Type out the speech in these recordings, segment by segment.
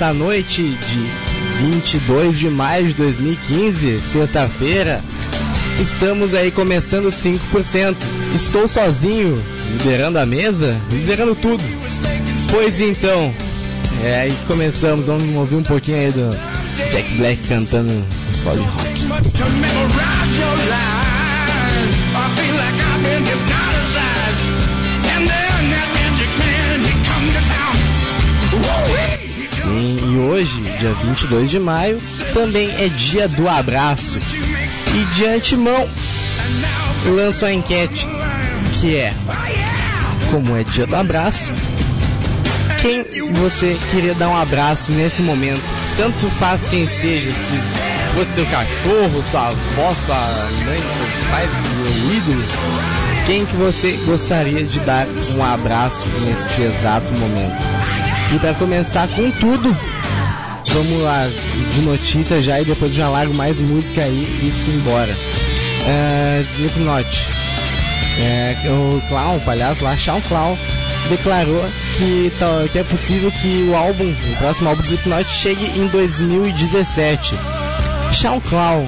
Nessa noite de 22 de maio de 2015, sexta-feira, estamos aí começando 5%. Estou sozinho, liderando a mesa, liderando tudo. Pois então, é aí que começamos, vamos ouvir um pouquinho aí do Jack Black cantando escola de rock. Hoje, dia 22 de maio, também é dia do abraço. E de antemão, lanço a enquete, que é, como é dia do abraço, quem você queria dar um abraço nesse momento? Tanto faz quem seja, se fosse seu cachorro, sua avó, sua mãe, seus pais, seu ídolo, quem que você gostaria de dar um abraço neste exato momento? E para começar com tudo, vamos lá de notícia já e depois já largo mais música aí e se embora. Uh, Slipknot. É, o clown, o palhaço lá, Shawn Clown, declarou que, tá, que é possível que o álbum, o próximo álbum do Slipknot chegue em 2017. Shawn Clown,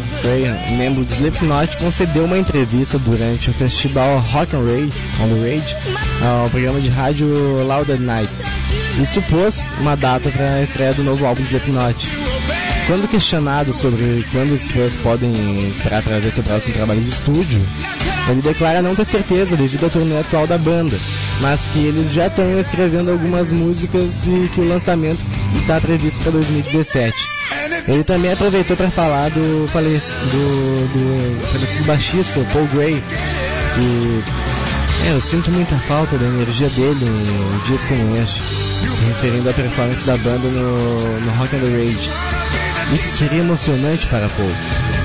membro do Slipknot, concedeu uma entrevista durante o festival Rock and Rage, on the Rage ao programa de rádio Louder Nights e supôs uma data para a estreia do novo álbum Slipknot. Quando questionado sobre quando os fãs podem esperar para ver seu próximo trabalho de estúdio, ele declara não ter certeza devido ao turnê atual da banda, mas que eles já estão escrevendo algumas músicas e que o lançamento está previsto para 2017. Ele também aproveitou para falar do falecido, do, do falecido baixista Paul Gray, que é, eu sinto muita falta da energia dele em dias como este, se referindo à performance da banda no, no Rock and the Rage. Isso seria emocionante para Paul.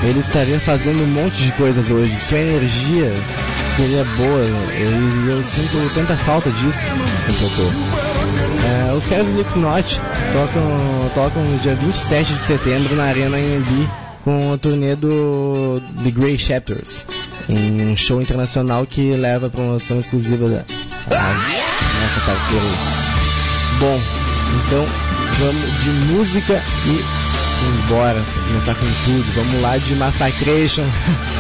Ele estaria fazendo um monte de coisas hoje, sua energia seria boa, eu, eu sinto tanta falta disso. É, os caras do Slipknot tocam, tocam no dia 27 de setembro na Arena AMB com a turnê do The Grey Chapters, um show internacional que leva a promoção exclusiva da nossa parceira. Bom, então vamos de música e embora, começar com tudo. Vamos lá de Massacration.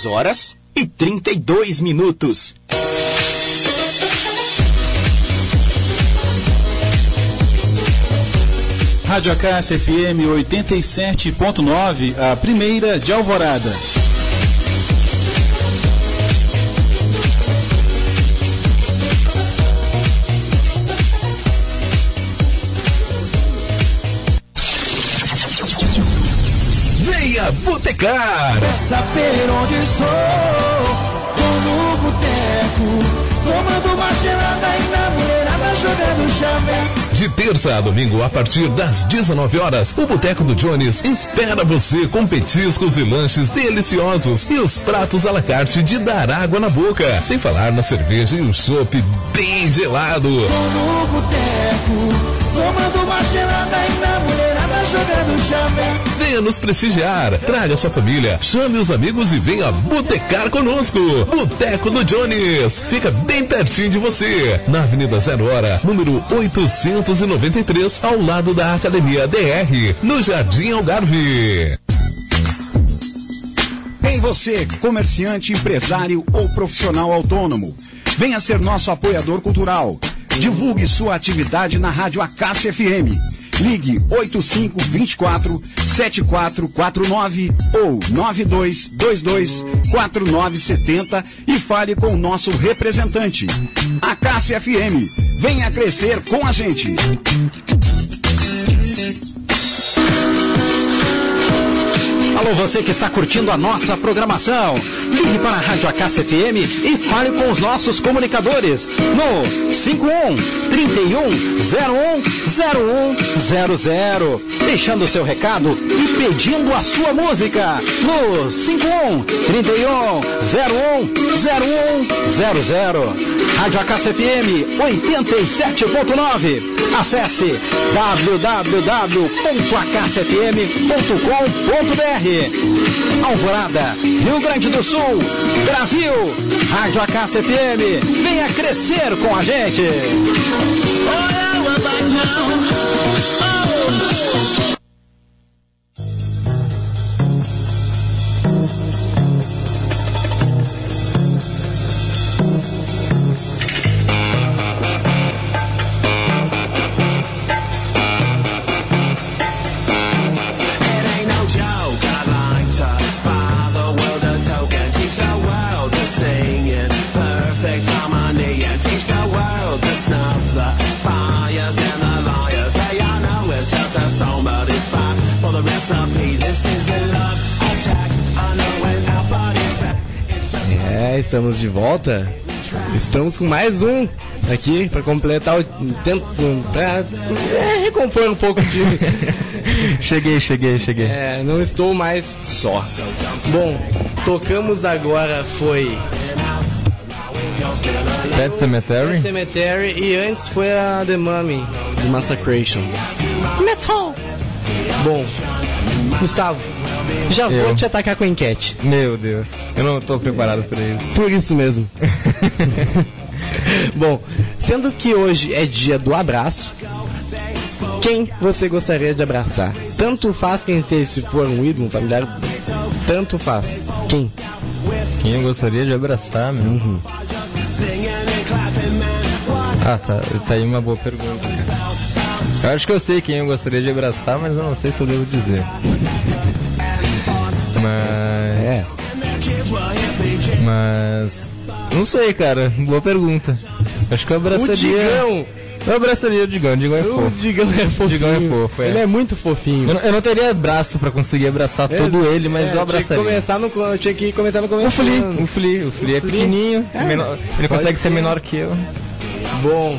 10 horas e 32 minutos. Rádio Acácia FM 87.9, a primeira de Alvorada. Venha Botecar! Quer saber onde estou? Tô no boteco, tomando uma gelada e na mulherada jogando chave. De terça a domingo, a partir das 19 horas, o Boteco do Jones espera você com petiscos e lanches deliciosos e os pratos à la carte de dar água na boca. Sem falar na cerveja e o chopp bem gelado. Tô no boteco, tomando uma gelada e na mulherada jogando chave. Venha nos prestigiar, traga sua família, chame os amigos e venha botecar conosco. Boteco do Jones, fica bem pertinho de você, na Avenida Zero Hora, número 893, ao lado da Academia DR, no Jardim Algarve. Em você, comerciante, empresário ou profissional autônomo, venha ser nosso apoiador cultural. Divulgue sua atividade na Rádio Acácia FM. Ligue 8524 7449 ou 9222 4970 e fale com o nosso representante. Acácia FM. Venha crescer com a gente. Alô, você que está curtindo a nossa programação. Ligue para a Rádio Acácia FM e fale com os nossos comunicadores no 51 31 01 0100, deixando o seu recado e pedindo a sua música no 51 31 01 0100. Rádio Acácia FM 87.9. Acesse Alvorada, Rio Grande do Sul, Brasil, Rádio Acácia FM, venha crescer com a gente. It estamos de volta. Estamos com mais um aqui para completar o tempo para recompor um pouco de Cheguei, cheguei, cheguei. É, não estou mais só. Bom, tocamos agora foi Pet Cemetery? Cemetery e antes foi a The Mummy de Massacration. Metal. Bom, Gustavo, já vou Eu. te atacar com a enquete. Meu Deus, eu não tô preparado pra isso. Por isso mesmo. Bom, sendo que hoje é dia do abraço, quem você gostaria de abraçar? Tanto faz quem seja, se for um ídolo, um familiar, tanto faz. Quem? Quem eu gostaria de abraçar, meu? Ah, tá, tá aí uma boa pergunta. Eu acho que eu sei quem eu gostaria de abraçar, mas eu não sei se eu devo dizer. Mas. É. Mas. Não sei, cara. Boa pergunta. Acho que eu O abraçaria. Digão! Eu abraçaria o Digão. O Digão é O fofo. Digão é fofinho. Digão é fofo, é. Ele é muito fofinho. Eu não, eu não teria braço pra conseguir abraçar É, todo ele, mas é, eu Tinha abraçaria. que, começar no, tinha que começar no O começo. Fli, o Fli, o Fli é Fli. pequenininho, É, menor- ele consegue ser ser. menor que eu. Bom.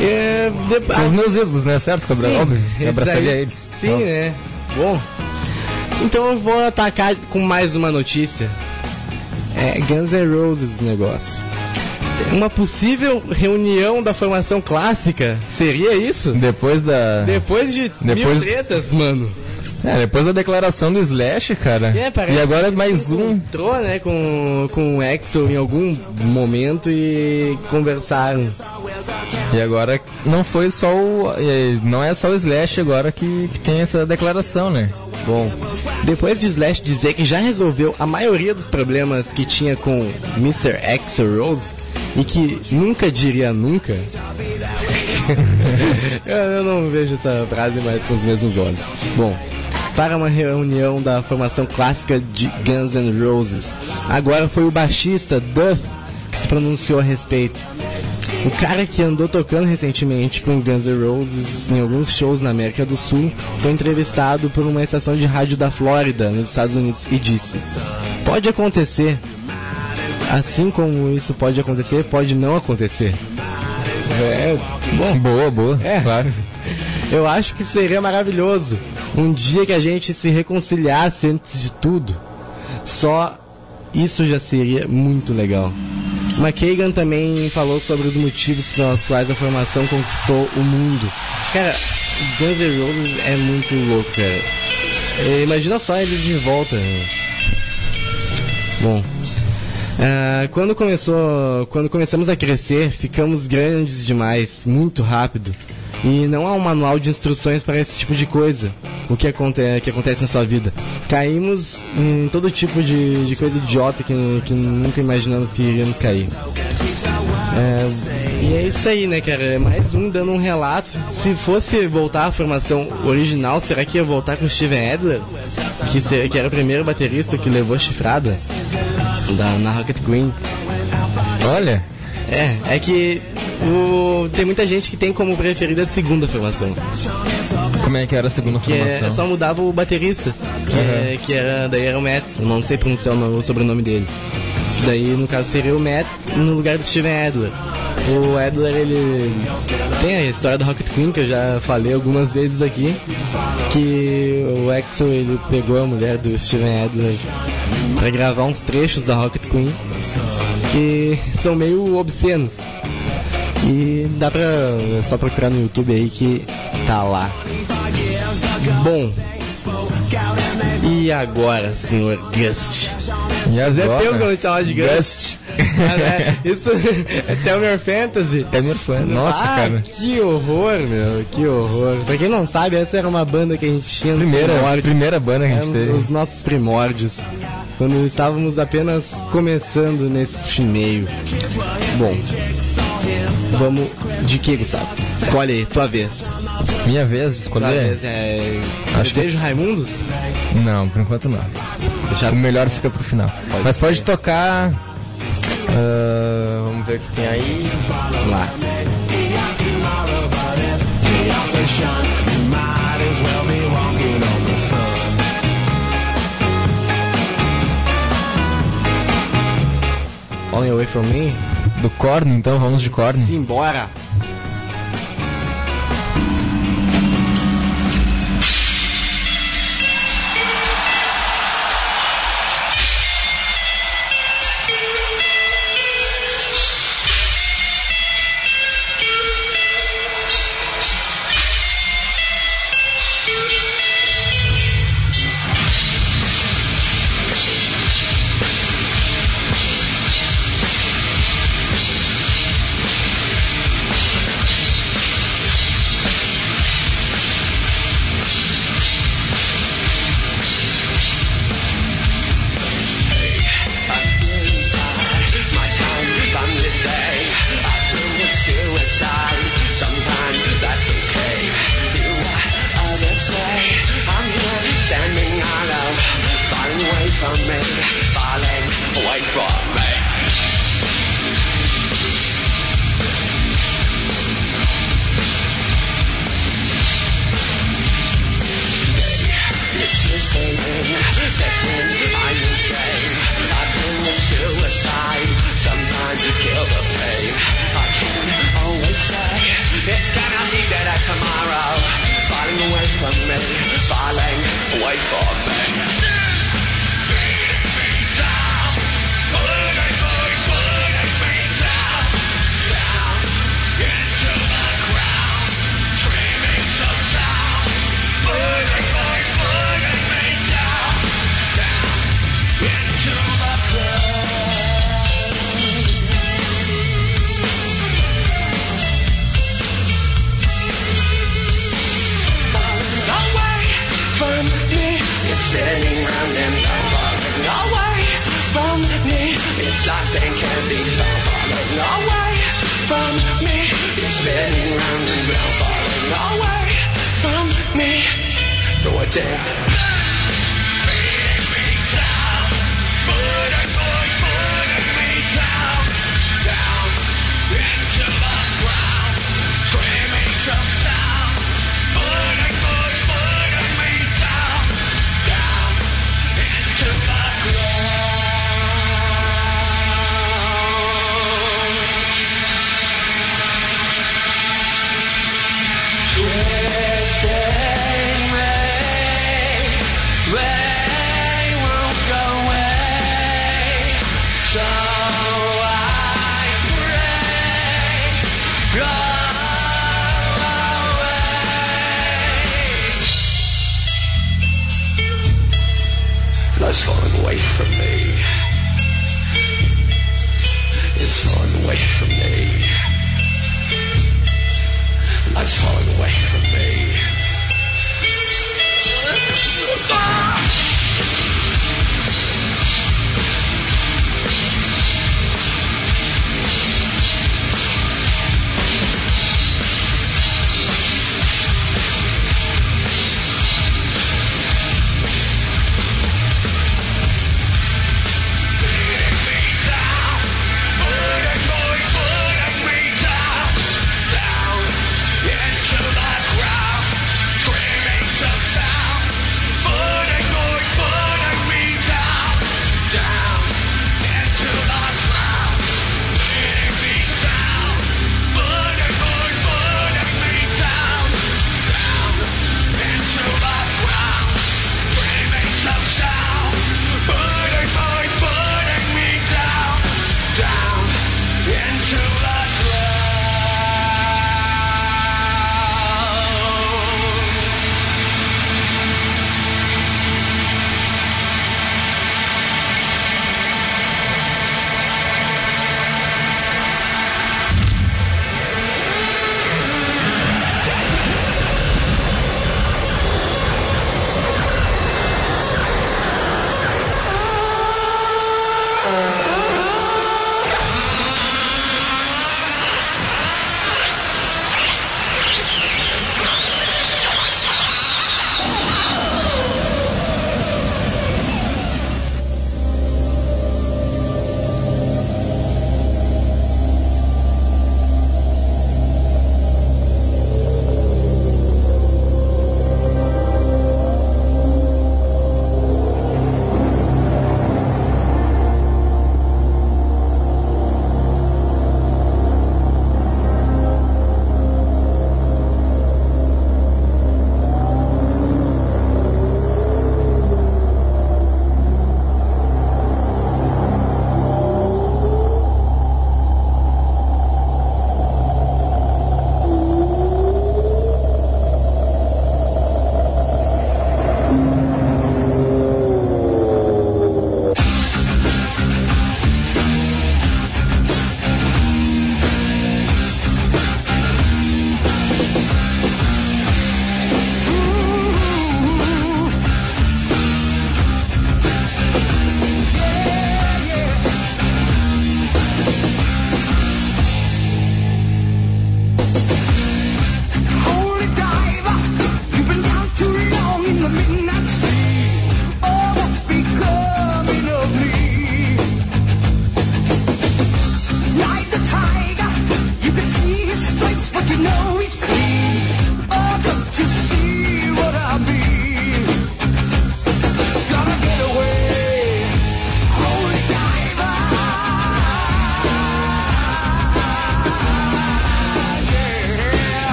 É, de- São os meus ídolos, né? Certo, Cabral? Óbvio, eu abraçaria eles. Sim, Então, né? Bom. Então eu vou atacar com mais uma notícia. É Guns N' Roses negócio. Uma possível reunião da formação clássica. Seria isso? Depois da. Depois de Depois- mil tretas, mano. É, depois da declaração do Slash, cara. É, parece e agora mais um. Encontrou, né, com, com o Axel em algum momento e conversaram. E agora não foi só o. Não é só o Slash agora que, que tem essa declaração, né? Bom, depois de Slash dizer que já resolveu a maioria dos problemas que tinha com Mr. X Rose e que nunca diria nunca, eu não vejo essa frase mais com os mesmos olhos. Bom, para uma reunião da formação clássica de Guns N' Roses, agora foi o baixista Duff que se pronunciou a respeito. O cara que andou tocando recentemente com Guns N' Roses em alguns shows na América do Sul foi entrevistado por uma estação de rádio da Flórida, nos Estados Unidos, e disse: Pode acontecer. Assim como isso pode acontecer, pode não acontecer. É, bom, Boa, boa. É. Claro. eu acho que seria maravilhoso um dia que a gente se reconciliasse antes de tudo. Só isso já seria muito legal. McKagan também falou sobre os motivos pelos quais a formação conquistou o mundo. Cara, Guns N' Roses é muito louco, cara. É, Imagina só eles de volta. Bom, ah, quando começou, quando começamos a crescer, ficamos grandes demais, muito rápido. E não há um manual de instruções para esse tipo de coisa. O que, aconte que acontece na sua vida. Caímos em todo tipo de, de coisa idiota que, que nunca imaginamos que iríamos cair. É, e é isso aí, né, cara? É mais um dando um relato. Se fosse voltar à formação original, será que ia voltar com o Steven Adler? Que, que era o primeiro baterista que levou chifrada da, na Rocket Queen. Olha, É, é que o, tem muita gente que tem como preferida a segunda formação. como é que era a segunda Que é, formação? só mudava o baterista, que, é, que era daí era o Matt, não sei pronunciar o, nome- o sobrenome dele. Daí no caso seria o Matt no lugar do Steven Adler. O Adler ele tem a história da Rocket Queen que eu já falei algumas vezes aqui, que o Axel ele pegou a mulher do Steven Adler pra gravar uns trechos da Rocket Queen que são meio obscenos. E dá pra é só procurar no YouTube aí que tá lá. Bom. E agora, senhor Gust? E É agora? teu que eu chamava de Gust. Né? Isso é Telmer Fantasy. É meu fã. Nossa, ah, cara. Que horror, meu, que horror. Pra quem não sabe, essa era uma banda que a gente tinha nos Primeira, primórdios. primeira banda que a gente teve. os nossos primórdios. Quando estávamos apenas começando nesse meio. Bom, vamos de que, Gustavo? Escolhe aí, tua vez. Minha vez de Tua escolher? vez é. Acho que- Beijo Raimundos? Não, por enquanto não. O melhor fica pro final. Mas pode tocar. ah, vamos ver o que tem aí. lá. Only Away From Me? Do Korn, então, vamos de Korn. Simbora!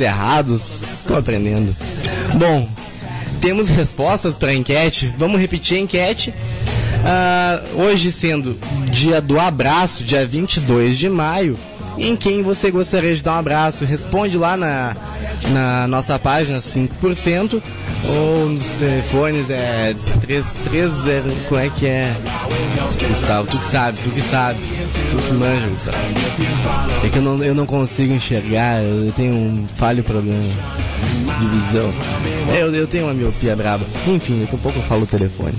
Errados. Estou aprendendo. Bom, temos respostas para a enquete. Vamos repetir a enquete. Ah, hoje sendo dia do abraço, dia 22 de maio, em quem você gostaria de dar um abraço? Responde lá na, na nossa página 5% ou nos telefones é 330, como é que é? Gustavo, tu que sabe, tu que sabe, tu que manja, Gustavo. É que eu não, eu não consigo enxergar, eu tenho um falho problema de visão. É, eu, eu tenho uma miopia braba. Enfim, daqui a pouco eu falo o telefone.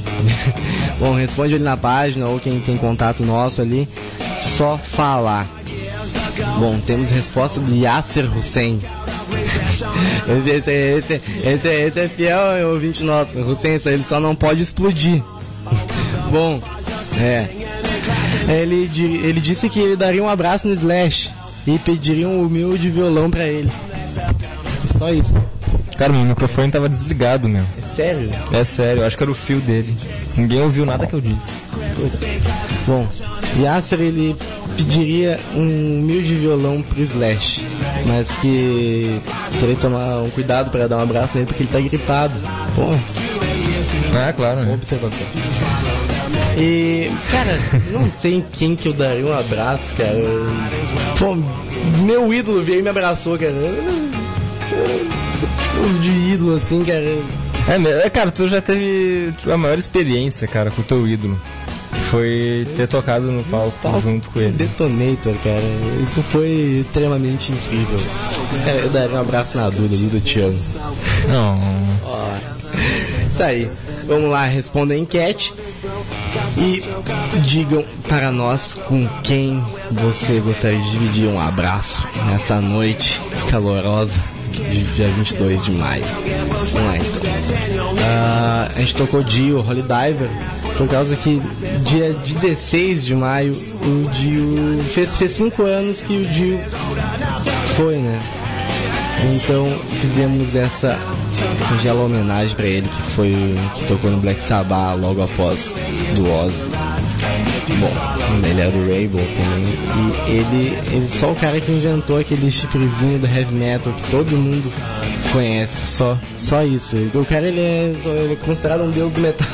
Bom, responde ali na página ou quem tem contato nosso ali, só falar. Bom, temos resposta do Yasser Hussein. Esse, esse, esse, esse é fiel ouvinte nosso. Hussein, ele só não pode explodir. Bom, é. Ele, ele disse que ele daria um abraço no Slash e pediria um humilde violão pra ele. Só isso. Cara, meu microfone tava desligado, meu. É sério? É sério, eu acho que era o fio dele. Ninguém ouviu nada que eu disse. Bom, Yasser ele pediria um humilde violão pro Slash, mas que teria que tomar um cuidado para dar um abraço nele porque ele tá gripado. Bom, Ah, claro, né? observação. E, cara, não sei em quem que eu daria um abraço, cara. Pô, meu ídolo veio e me abraçou, cara. De ídolo, assim, cara. É, é, cara, tu já teve a maior experiência, cara, com o teu ídolo. Foi ter tocado no palco Palco junto com ele. Detonator, cara. Isso foi extremamente incrível. Eu daria um abraço na Duda, Duda, te amo. Não. Ó, Isso aí. Vamos lá, responda a enquete. E digam para nós com quem você gostaria de dividir um abraço nessa noite calorosa de dia 22 de maio. Vamos lá então. Ah, a gente tocou Dio, Holy Diver, por causa que dia 16 de maio o Dio fez, fez cinco anos que o Dio foi, né? Então fizemos essa singela homenagem pra ele que foi que tocou no Black Sabbath logo após do Ozzy. Bom, ele era do Rainbow também. E ele, ele só o cara que inventou aquele chifrezinho do heavy metal que todo mundo conhece. Só. Só isso. O cara ele é, ele é considerado um deus do metal.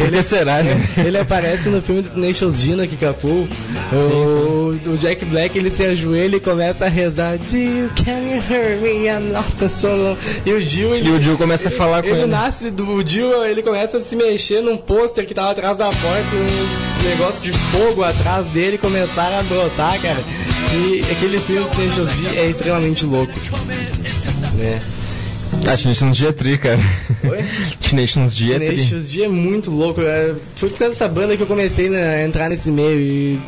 Ele será, né? Ele aparece no filme do Nations D no Kickapoo. O, o Jack Black ele se ajoelha e começa a rezar. Jill, can you hear me? I'm lost and so long." E o Jill, ele, E o Jill começa a falar com ele ele. nasce do Jill, ele começa a se mexer num pôster que tava atrás da porta, um negócio de fogo atrás dele, começaram a brotar, cara. E aquele filme do Nations D é extremamente louco. Né? Ah, Teenations D é tri, cara. Oi? Teenations D é tri. Tenacious D é muito louco. é, Foi por causa dessa banda que eu comecei né, a entrar nesse meio e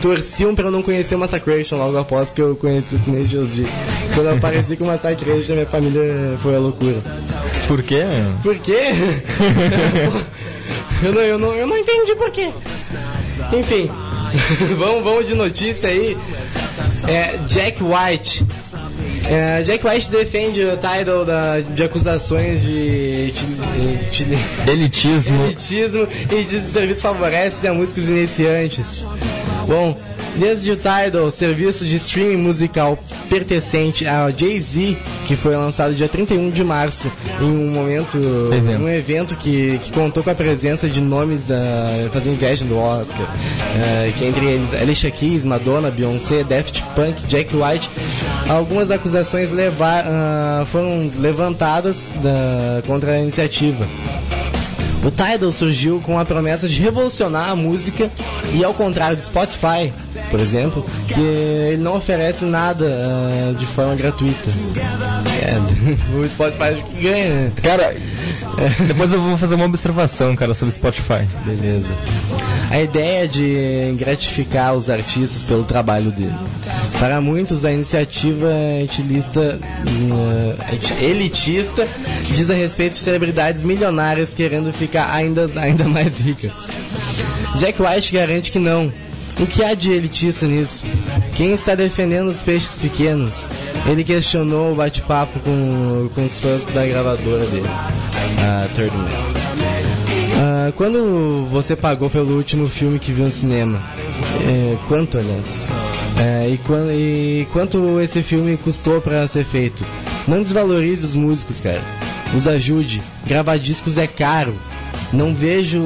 torciam pra eu não conhecer o Massacration logo após que eu conheci o Tenacious D. Quando eu apareci com o Massacration, minha família foi a loucura. Por quê, meu? Por quê? eu, não, eu, não, eu não entendi por quê. Enfim, vamos, vamos de notícia aí. É, Jack White. É, Jack White defende o title da, de acusações de, de- de- Elitismo. elitismo e diz que o serviço favorece a músicos iniciantes. Bom, desde o Tidal, serviço de streaming musical pertencente ao Jay-Z, que foi lançado dia 31 de março, em um momento, Evento. um evento que, que contou com a presença de nomes uh, fazendo inveja do Oscar, ah, que entre eles Alicia Keys, Madonna, Beyoncé, Daft Punk, Jack White. Algumas acusações leva- ah, foram levantadas ah, contra a iniciativa. O Tidal surgiu com a promessa de revolucionar a música e ao contrário do Spotify, por exemplo, que ele não oferece nada ah, de forma gratuita. É, o Spotify ganha, né? Cara, depois eu vou fazer uma observação, cara, sobre Spotify. Beleza. A ideia de gratificar os artistas pelo trabalho dele. Para muitos, a iniciativa elitista, eh, elitista diz a respeito de celebridades milionárias querendo ficar ainda, ainda mais ricas. Jack White garante que não. O que há de elitista nisso? Quem está defendendo os peixes pequenos? Ele questionou o bate-papo com, com os fãs da gravadora dele, a Third Man. Ah, quando você pagou pelo último filme que viu no cinema? É, quanto, aliás? É, e, e quanto esse filme custou pra ser feito? Não desvalorize os músicos, cara. Os ajude. Gravar discos é caro. Não vejo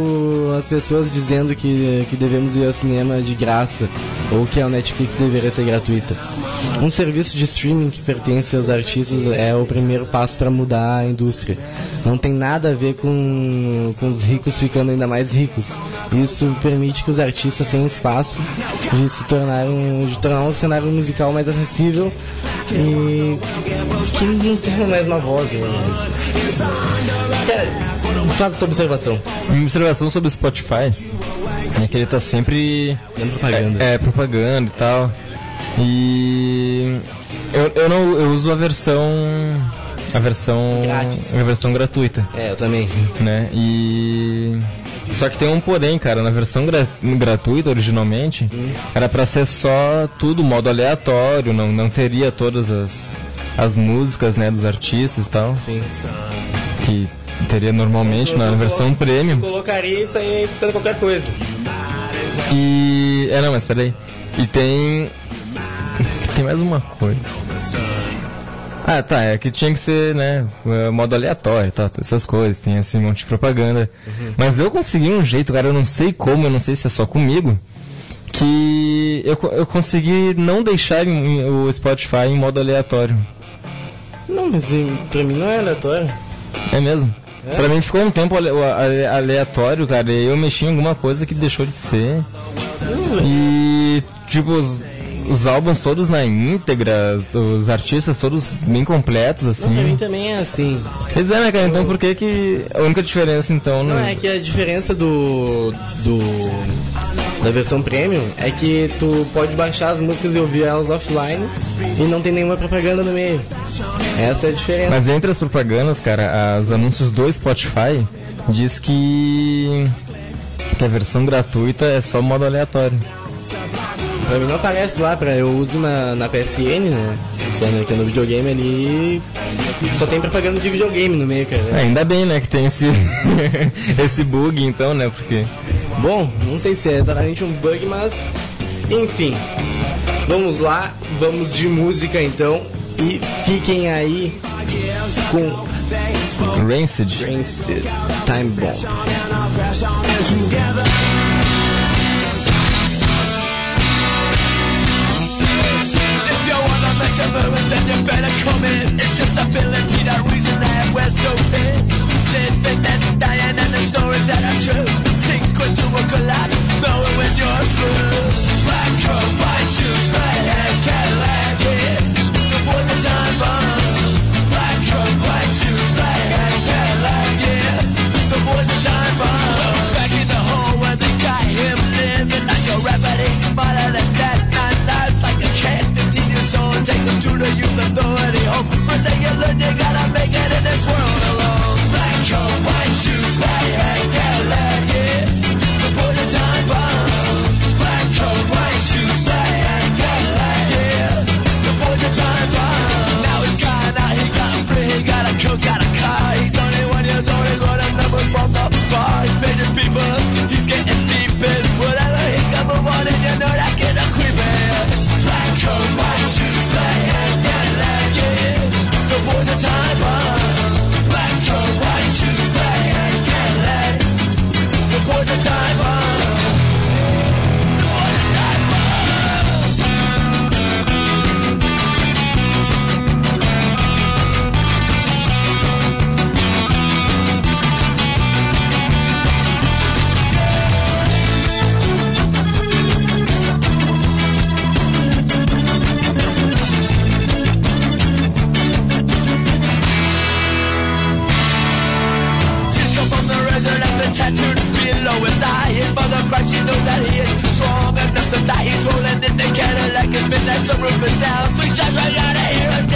as pessoas dizendo que, que devemos ir ao cinema de graça ou que a Netflix deveria ser gratuita. Um serviço de streaming que pertence aos artistas é o primeiro passo para mudar a indústria. Não tem nada a ver com, com os ricos ficando ainda mais ricos. Isso permite que os artistas tenham espaço de se tornar um, de tornar um cenário musical mais acessível e que não tenha mais uma voz. Né? Faz a tua observação. Uma observação sobre o Spotify é que ele tá sempre Dando propaganda. É, é, propaganda e tal. E eu, eu não eu uso a versão a versão Grátis. a versão gratuita, É, eu também. né? E só que tem um porém, cara, na versão gra- gratuita originalmente era pra ser só tudo modo aleatório, não não teria todas as as músicas, né, dos artistas e tal, Sim. que teria normalmente na versão premium. Colocaria isso aí escutando qualquer coisa. E. É, não, mas peraí. E tem. Tem mais uma coisa. Ah, tá, é que tinha que ser, né, eh, modo aleatório tal, essas coisas, tem assim um monte de propaganda. Mas eu consegui um jeito, cara, eu não sei como, eu não sei se é só comigo, que eu, eu consegui não deixar o Spotify em modo aleatório. Não, mas pra mim não é aleatório. É mesmo? Pra mim ficou um tempo ale- ale- aleatório, cara, e eu mexi em alguma coisa que deixou de ser. E, tipo, os, os álbuns todos na íntegra, os artistas todos bem completos, Não, pra mim assim. também é assim. Pois é, né, cara? Então por que que. A única diferença, então. Não, é que a diferença do. do. Da versão premium é que tu pode baixar as músicas e ouvir elas offline e não tem nenhuma propaganda no meio. Essa é a diferença. Mas entre as propagandas, cara, os anúncios do Spotify diz que. que a versão gratuita é só modo aleatório. Pra mim não aparece lá, pra, eu uso na, na PSN, né? Sendo que no videogame ali só tem propaganda de videogame no meio, cara. É, ainda bem, né, que tem esse. esse bug, então, né? Porque. Bom, não sei se é exatamente um bug, mas enfim. Vamos lá, vamos de música então. E fiquem aí com Rancid. Rancid Time Bomb. In. It's just ability, the reason that we're so thin. Living and dying, and the stories that are true. Sink into a collapse, knowing when you're through. Black coat, white shoes, red hair, Cadillac, yeah. The boys are time bomb. Black coat, white shoes, red hair, Cadillac, yeah. The boys are time bomb. Back in the hole where they got him living like a rabbit, he's smarter than them to the youth authority home. First thing you learn, you gotta make it in this world alone. Black coat, white shoes, black hat, Cadillac, yeah. The point of time bomb. Black coat, white shoes, black hat, Cadillac, yeah. The point of time bomb. Now he's gone, now he got free, he got a coat, got a car. He's 21 years old, he's got numbers from the bar. He's paid his people, he's getting deep in whatever he can move on, and you know that a. Coat, white shoes, black hat, Cadillac, yeah. The boys are time bomb. Knows that he is strong enough to die. He's rolling in the Cadillac, his midnight some roof is down. Three shots right out of here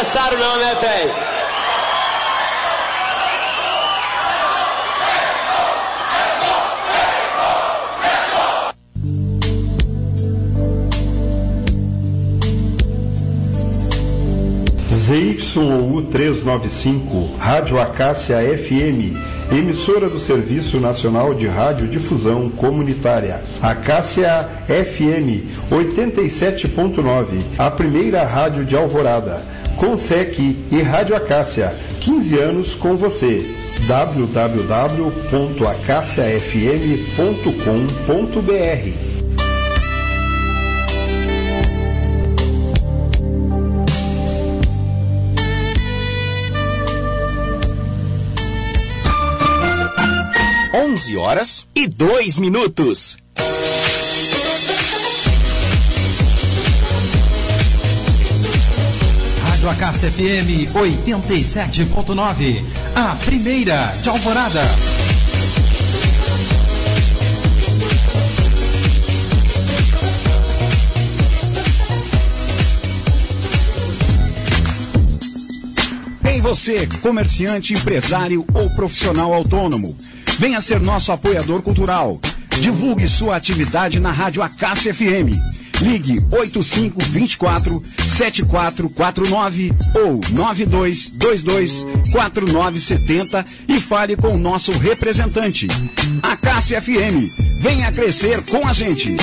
Cansaram não, né, velho? ZYU 395, Rádio Acácia FM, emissora do Serviço Nacional de Radiodifusão Comunitária. Acácia FM 87.9, a primeira rádio de Alvorada. Consec e Rádio Acácia, 15 anos com você. www.acaciafm.com.br Onze horas e dois minutos. Rádio Acácia FM 87.9, a primeira de Alvorada. Ei você, comerciante, empresário ou profissional autônomo. Venha ser nosso apoiador cultural. Divulgue sua atividade na Rádio Acácia FM. Ligue 8524 7449 ou 9222 4970 e fale com o nosso representante. Acácia FM. Venha crescer com a gente.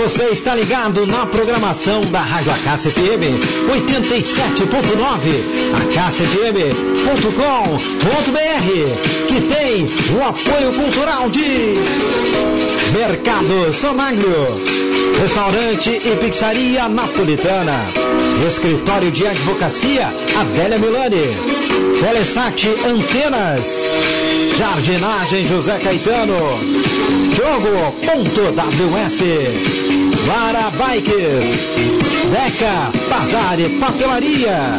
Você está ligado na programação da Rádio Acácia FM 87.9, acaciafm.com.br, que tem o apoio cultural de Mercado Sonaglio, Restaurante e Pizzaria Napolitana, Escritório de Advocacia Adélia Milani, Telesat Antenas, Jardinagem José Caetano, Jogo.ws, Lara Bikes, Deca, e Papelaria,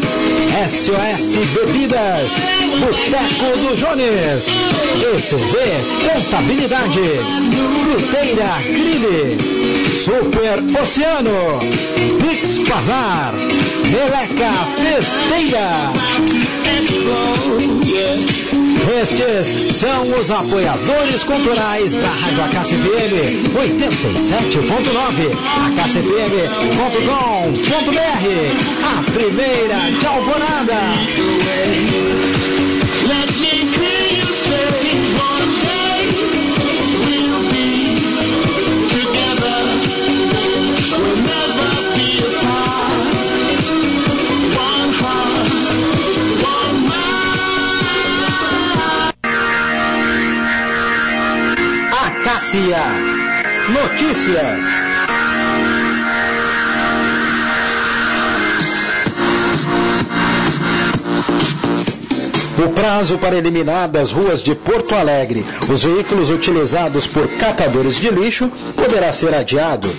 SOS Bebidas, Boteco do Jones, ECZ Contabilidade, Fruteira Grille, Super Oceano, Pix Bazar, Meleca Festeira. Estes são os apoiadores culturais da Rádio Acácia FM 87.9, acáciafm.com.br, a primeira de Alvorada. Notícias. O prazo para eliminar das ruas de Porto Alegre os veículos utilizados por catadores de lixo poderá ser adiado.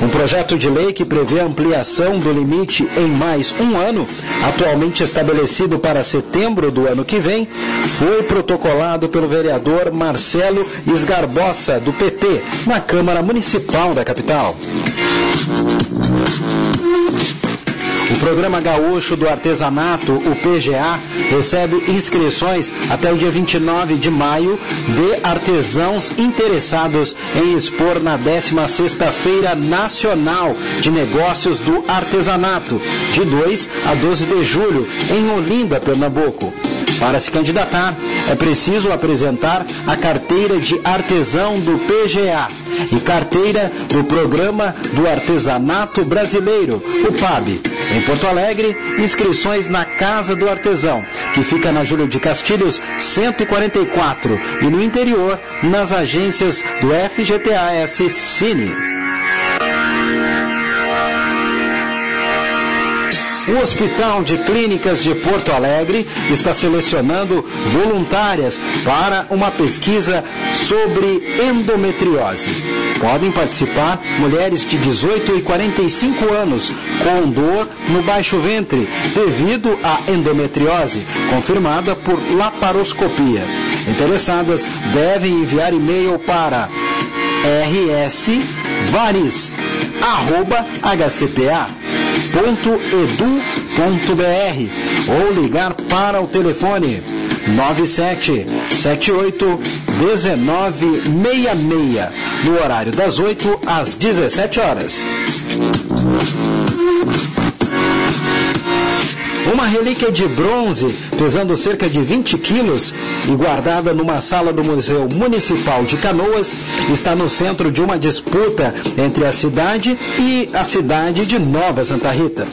Um projeto de lei que prevê a ampliação do limite em mais um ano, atualmente estabelecido para setembro do ano que vem, foi protocolado pelo vereador Marcelo Esgarbosa, do PT, na Câmara Municipal da capital. O Programa Gaúcho do Artesanato, o PGA, recebe inscrições até o dia 29 de maio de artesãos interessados em expor na 16ª Feira Nacional de Negócios do Artesanato, de 2 a 12 de julho, em Olinda, Pernambuco. Para se candidatar, é preciso apresentar a carteira de artesão do PGA e carteira do Programa do Artesanato Brasileiro, o PAB. Em Porto Alegre, inscrições na Casa do Artesão, que fica na Júlio de Castilhos 144, e no interior, nas agências do FGTAS Cine. O Hospital de Clínicas de Porto Alegre está selecionando voluntárias para uma pesquisa sobre endometriose. Podem participar mulheres de 18 e 45 anos com dor no baixo ventre devido à endometriose, confirmada por laparoscopia. Interessadas devem enviar e-mail para rsvaris@hcpa.edu.br ou ligar para o telefone 97 78 1966 no horário das 8 às 17 horas. Uma relíquia de bronze, pesando cerca de 20 quilos e guardada numa sala do Museu Municipal de Canoas, está no centro de uma disputa entre a cidade e a cidade de Nova Santa Rita.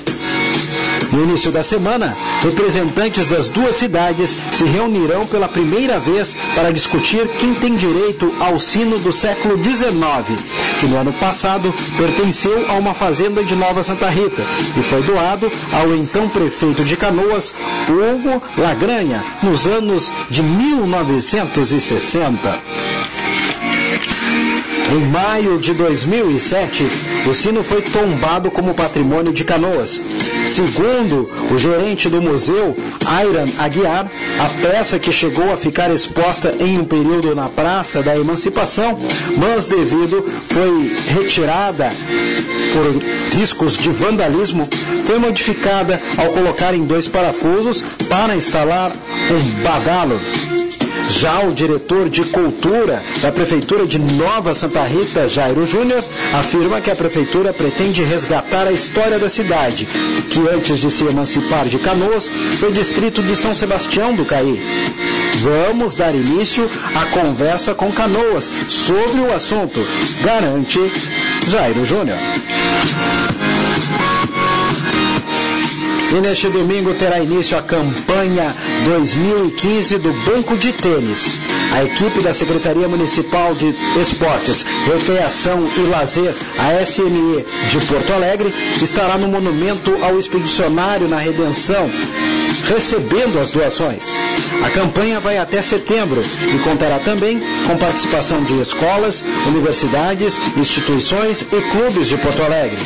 No início da semana, representantes das duas cidades se reunirão pela primeira vez para discutir quem tem direito ao sino do século XIX, que no ano passado pertenceu a uma fazenda de Nova Santa Rita e foi doado ao então prefeito de Canoas, Hugo Lagranha, nos anos de 1960. Em maio de 2007, o sino foi tombado como patrimônio de Canoas. Segundo o gerente do museu, Ayran Aguiar, a peça que chegou a ficar exposta em um período na Praça da Emancipação, mas devido foi retirada por riscos de vandalismo, foi modificada ao colocar em dois parafusos para instalar um badalo. Já o diretor de cultura da Prefeitura de Nova Santa Rita, Jairo Júnior, afirma que a Prefeitura pretende resgatar a história da cidade, que antes de se emancipar de Canoas, foi distrito de São Sebastião do Caí. Vamos dar início à conversa com Canoas sobre o assunto, garante Jairo Júnior. E neste domingo terá início a campanha 2015 do Banco de Tênis. A equipe da Secretaria Municipal de Esportes, Recreação e Lazer, a SME de Porto Alegre, estará no Monumento ao Expedicionário na Redenção, recebendo as doações. A campanha vai até setembro e contará também com participação de escolas, universidades, instituições e clubes de Porto Alegre.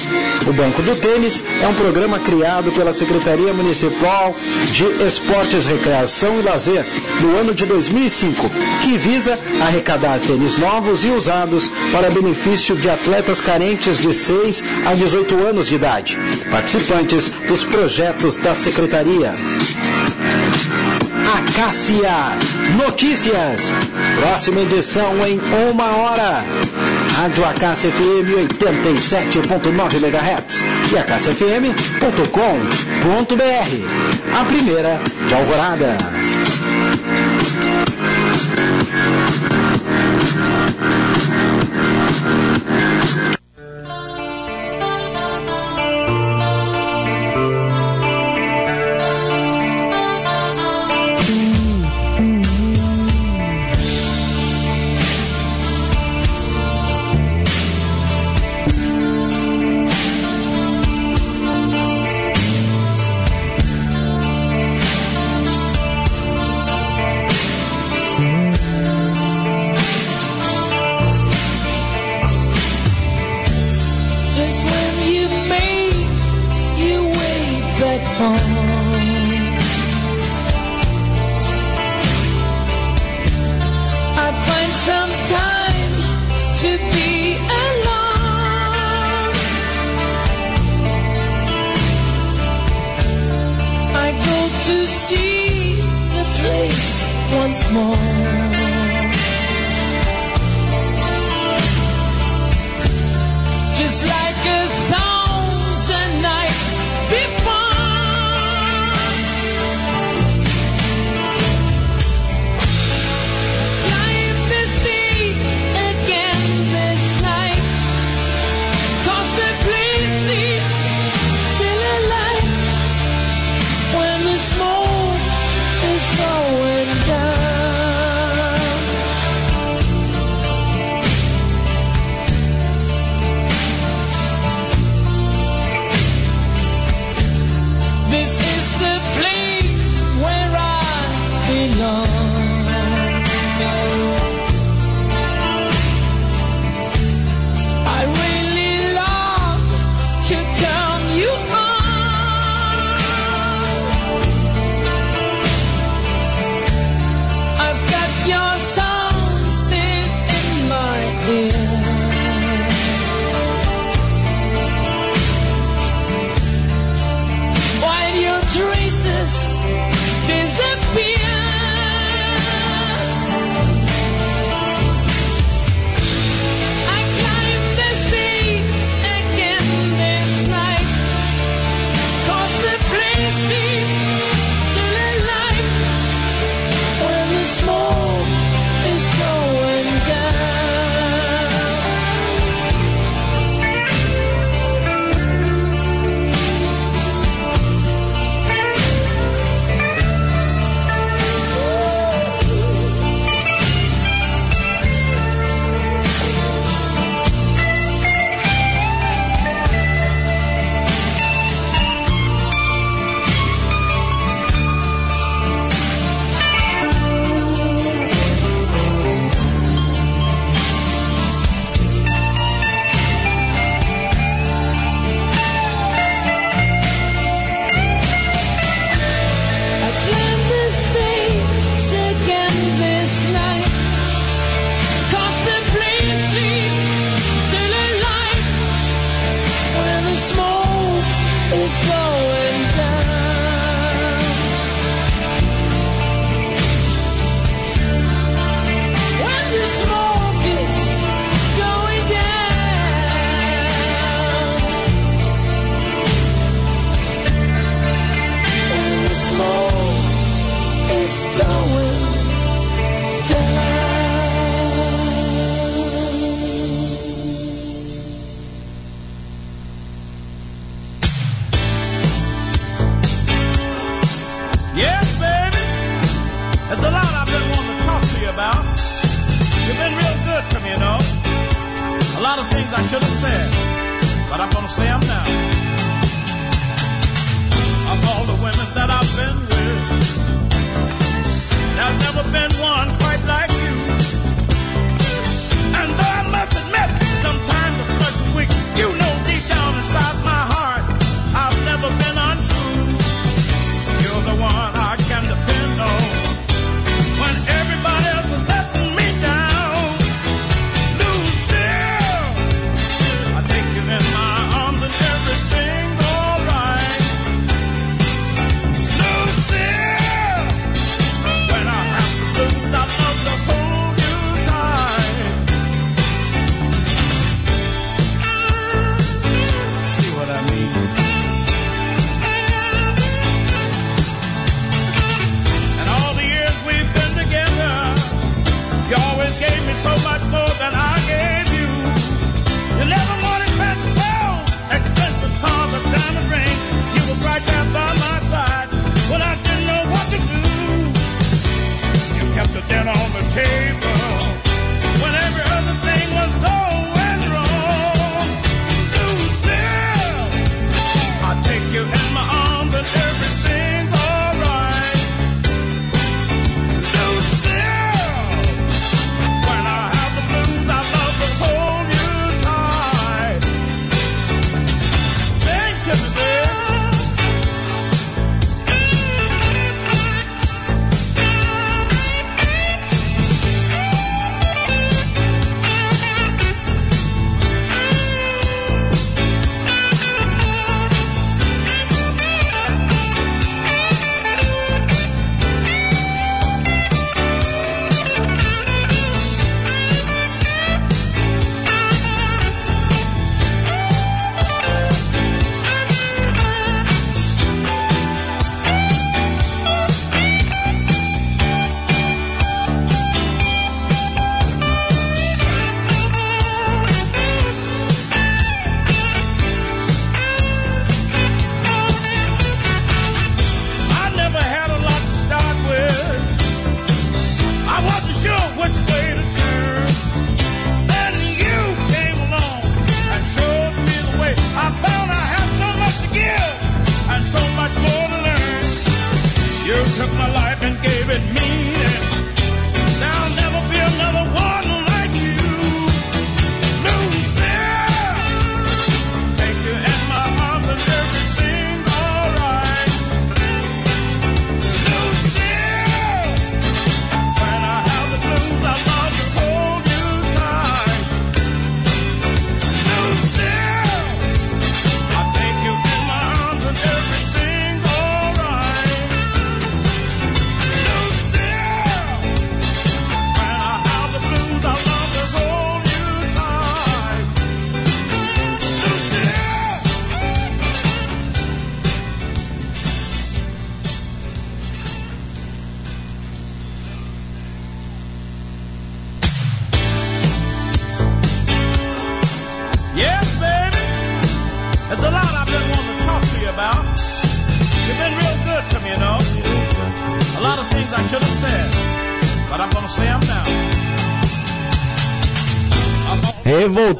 O Banco do Tênis é um programa criado pela Secretaria Municipal de Esportes, Recreação e Lazer no ano de 2005, que visa arrecadar tênis novos e usados para benefício de atletas carentes de 6 a 18 anos de idade, participantes dos projetos da Secretaria. Acácia Notícias. Próxima edição em uma hora. Rádio Acácia FM 87.9 MHz e acáciafm.com.br. A primeira de Alvorada.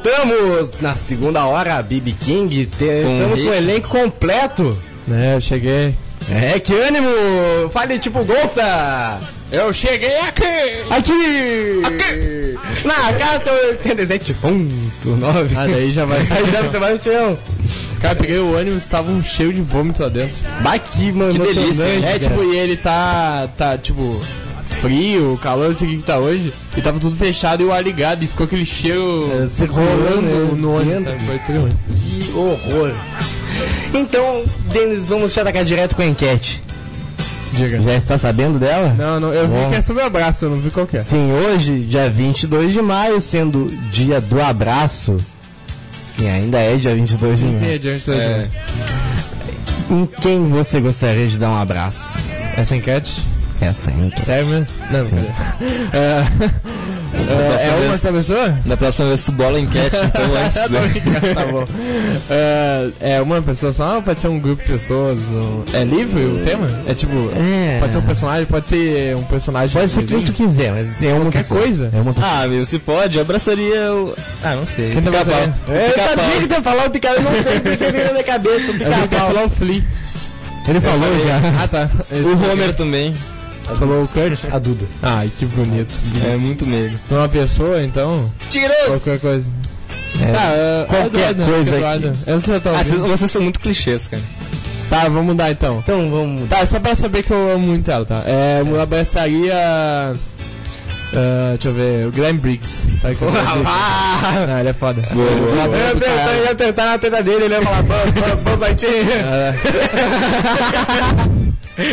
Voltamos na segunda hora, BB King. Te- Estamos com o elenco completo. É, eu cheguei. É, que ânimo! Fale tipo Golta! Eu cheguei aqui! Aqui! Aqui! Na casa 87.9. Ah, daí já vai. Aí já você vai no chão. Cara, peguei o ônibus, tava um cheio de vômito lá dentro. Baqui, mano. Que delícia, É, cara. tipo, e ele tá, tá, tipo, frio, calor, não sei o que que tá hoje. E tava tudo fechado e o ar ligado. E ficou aquele cheiro É, rolando né, no ônibus, sabe? Foi. Que horror. Então, Denis, vamos já atacar direto com a enquete. Diga. Já está sabendo dela? Não, não, eu Bom. vi que é sobre o abraço, eu não vi qual é. Sim, hoje, dia 22 de maio, sendo dia do abraço. E ainda é dia 22 de Sim, sim, maio. é diante da É. gente. Em quem você gostaria de dar um abraço? Essa enquete? Essa enquete. Sério mesmo? Não, Sim. brincadeira. É, é, é uma vez- só pessoa? Da próxima vez tu bola a enquete, então antes. Tá né? brincando, tá bom. É, é uma pessoa só ou pode ser um grupo de pessoas? ou- É livre o tema? É tipo. É. Pode ser um personagem, pode ser um personagem. Pode de ser quem tu quiser, mas é uma Qualquer pessoa. coisa? É uma pessoa. Ah, meu, se pode, abraçaria o. Ah, não sei. Quem Pica-pau. abraçaria? É, eu sabia que tu ia falar o eu não sei porque veio na minha cabeça. O pica-pau. falar o Flea. Ele falou já. Ah, tá. O Homer também. Falou o Kurt? A Duda. Ai, que bonito. É muito. Não é uma pessoa, então? Tiroso! Qualquer coisa. É. Tá, é, Qualquer Eduardo, né? coisa Eduardo. aqui. Eu não sei se eu tô Ah, vocês, vocês são muito clichês, cara. Tá, vamos mudar então. Então vamos. Tá, só pra saber que eu amo muito ela, tá? É, eu abraçaria. ah, deixa eu ver, o Glenn Briggs. Sabe que é o? Ah! Não, ele é foda. Boa, boa, boa. Eu ia tentar- eu ia tentar na teta dele, ele ia falar, vamos, vamos, vamos, É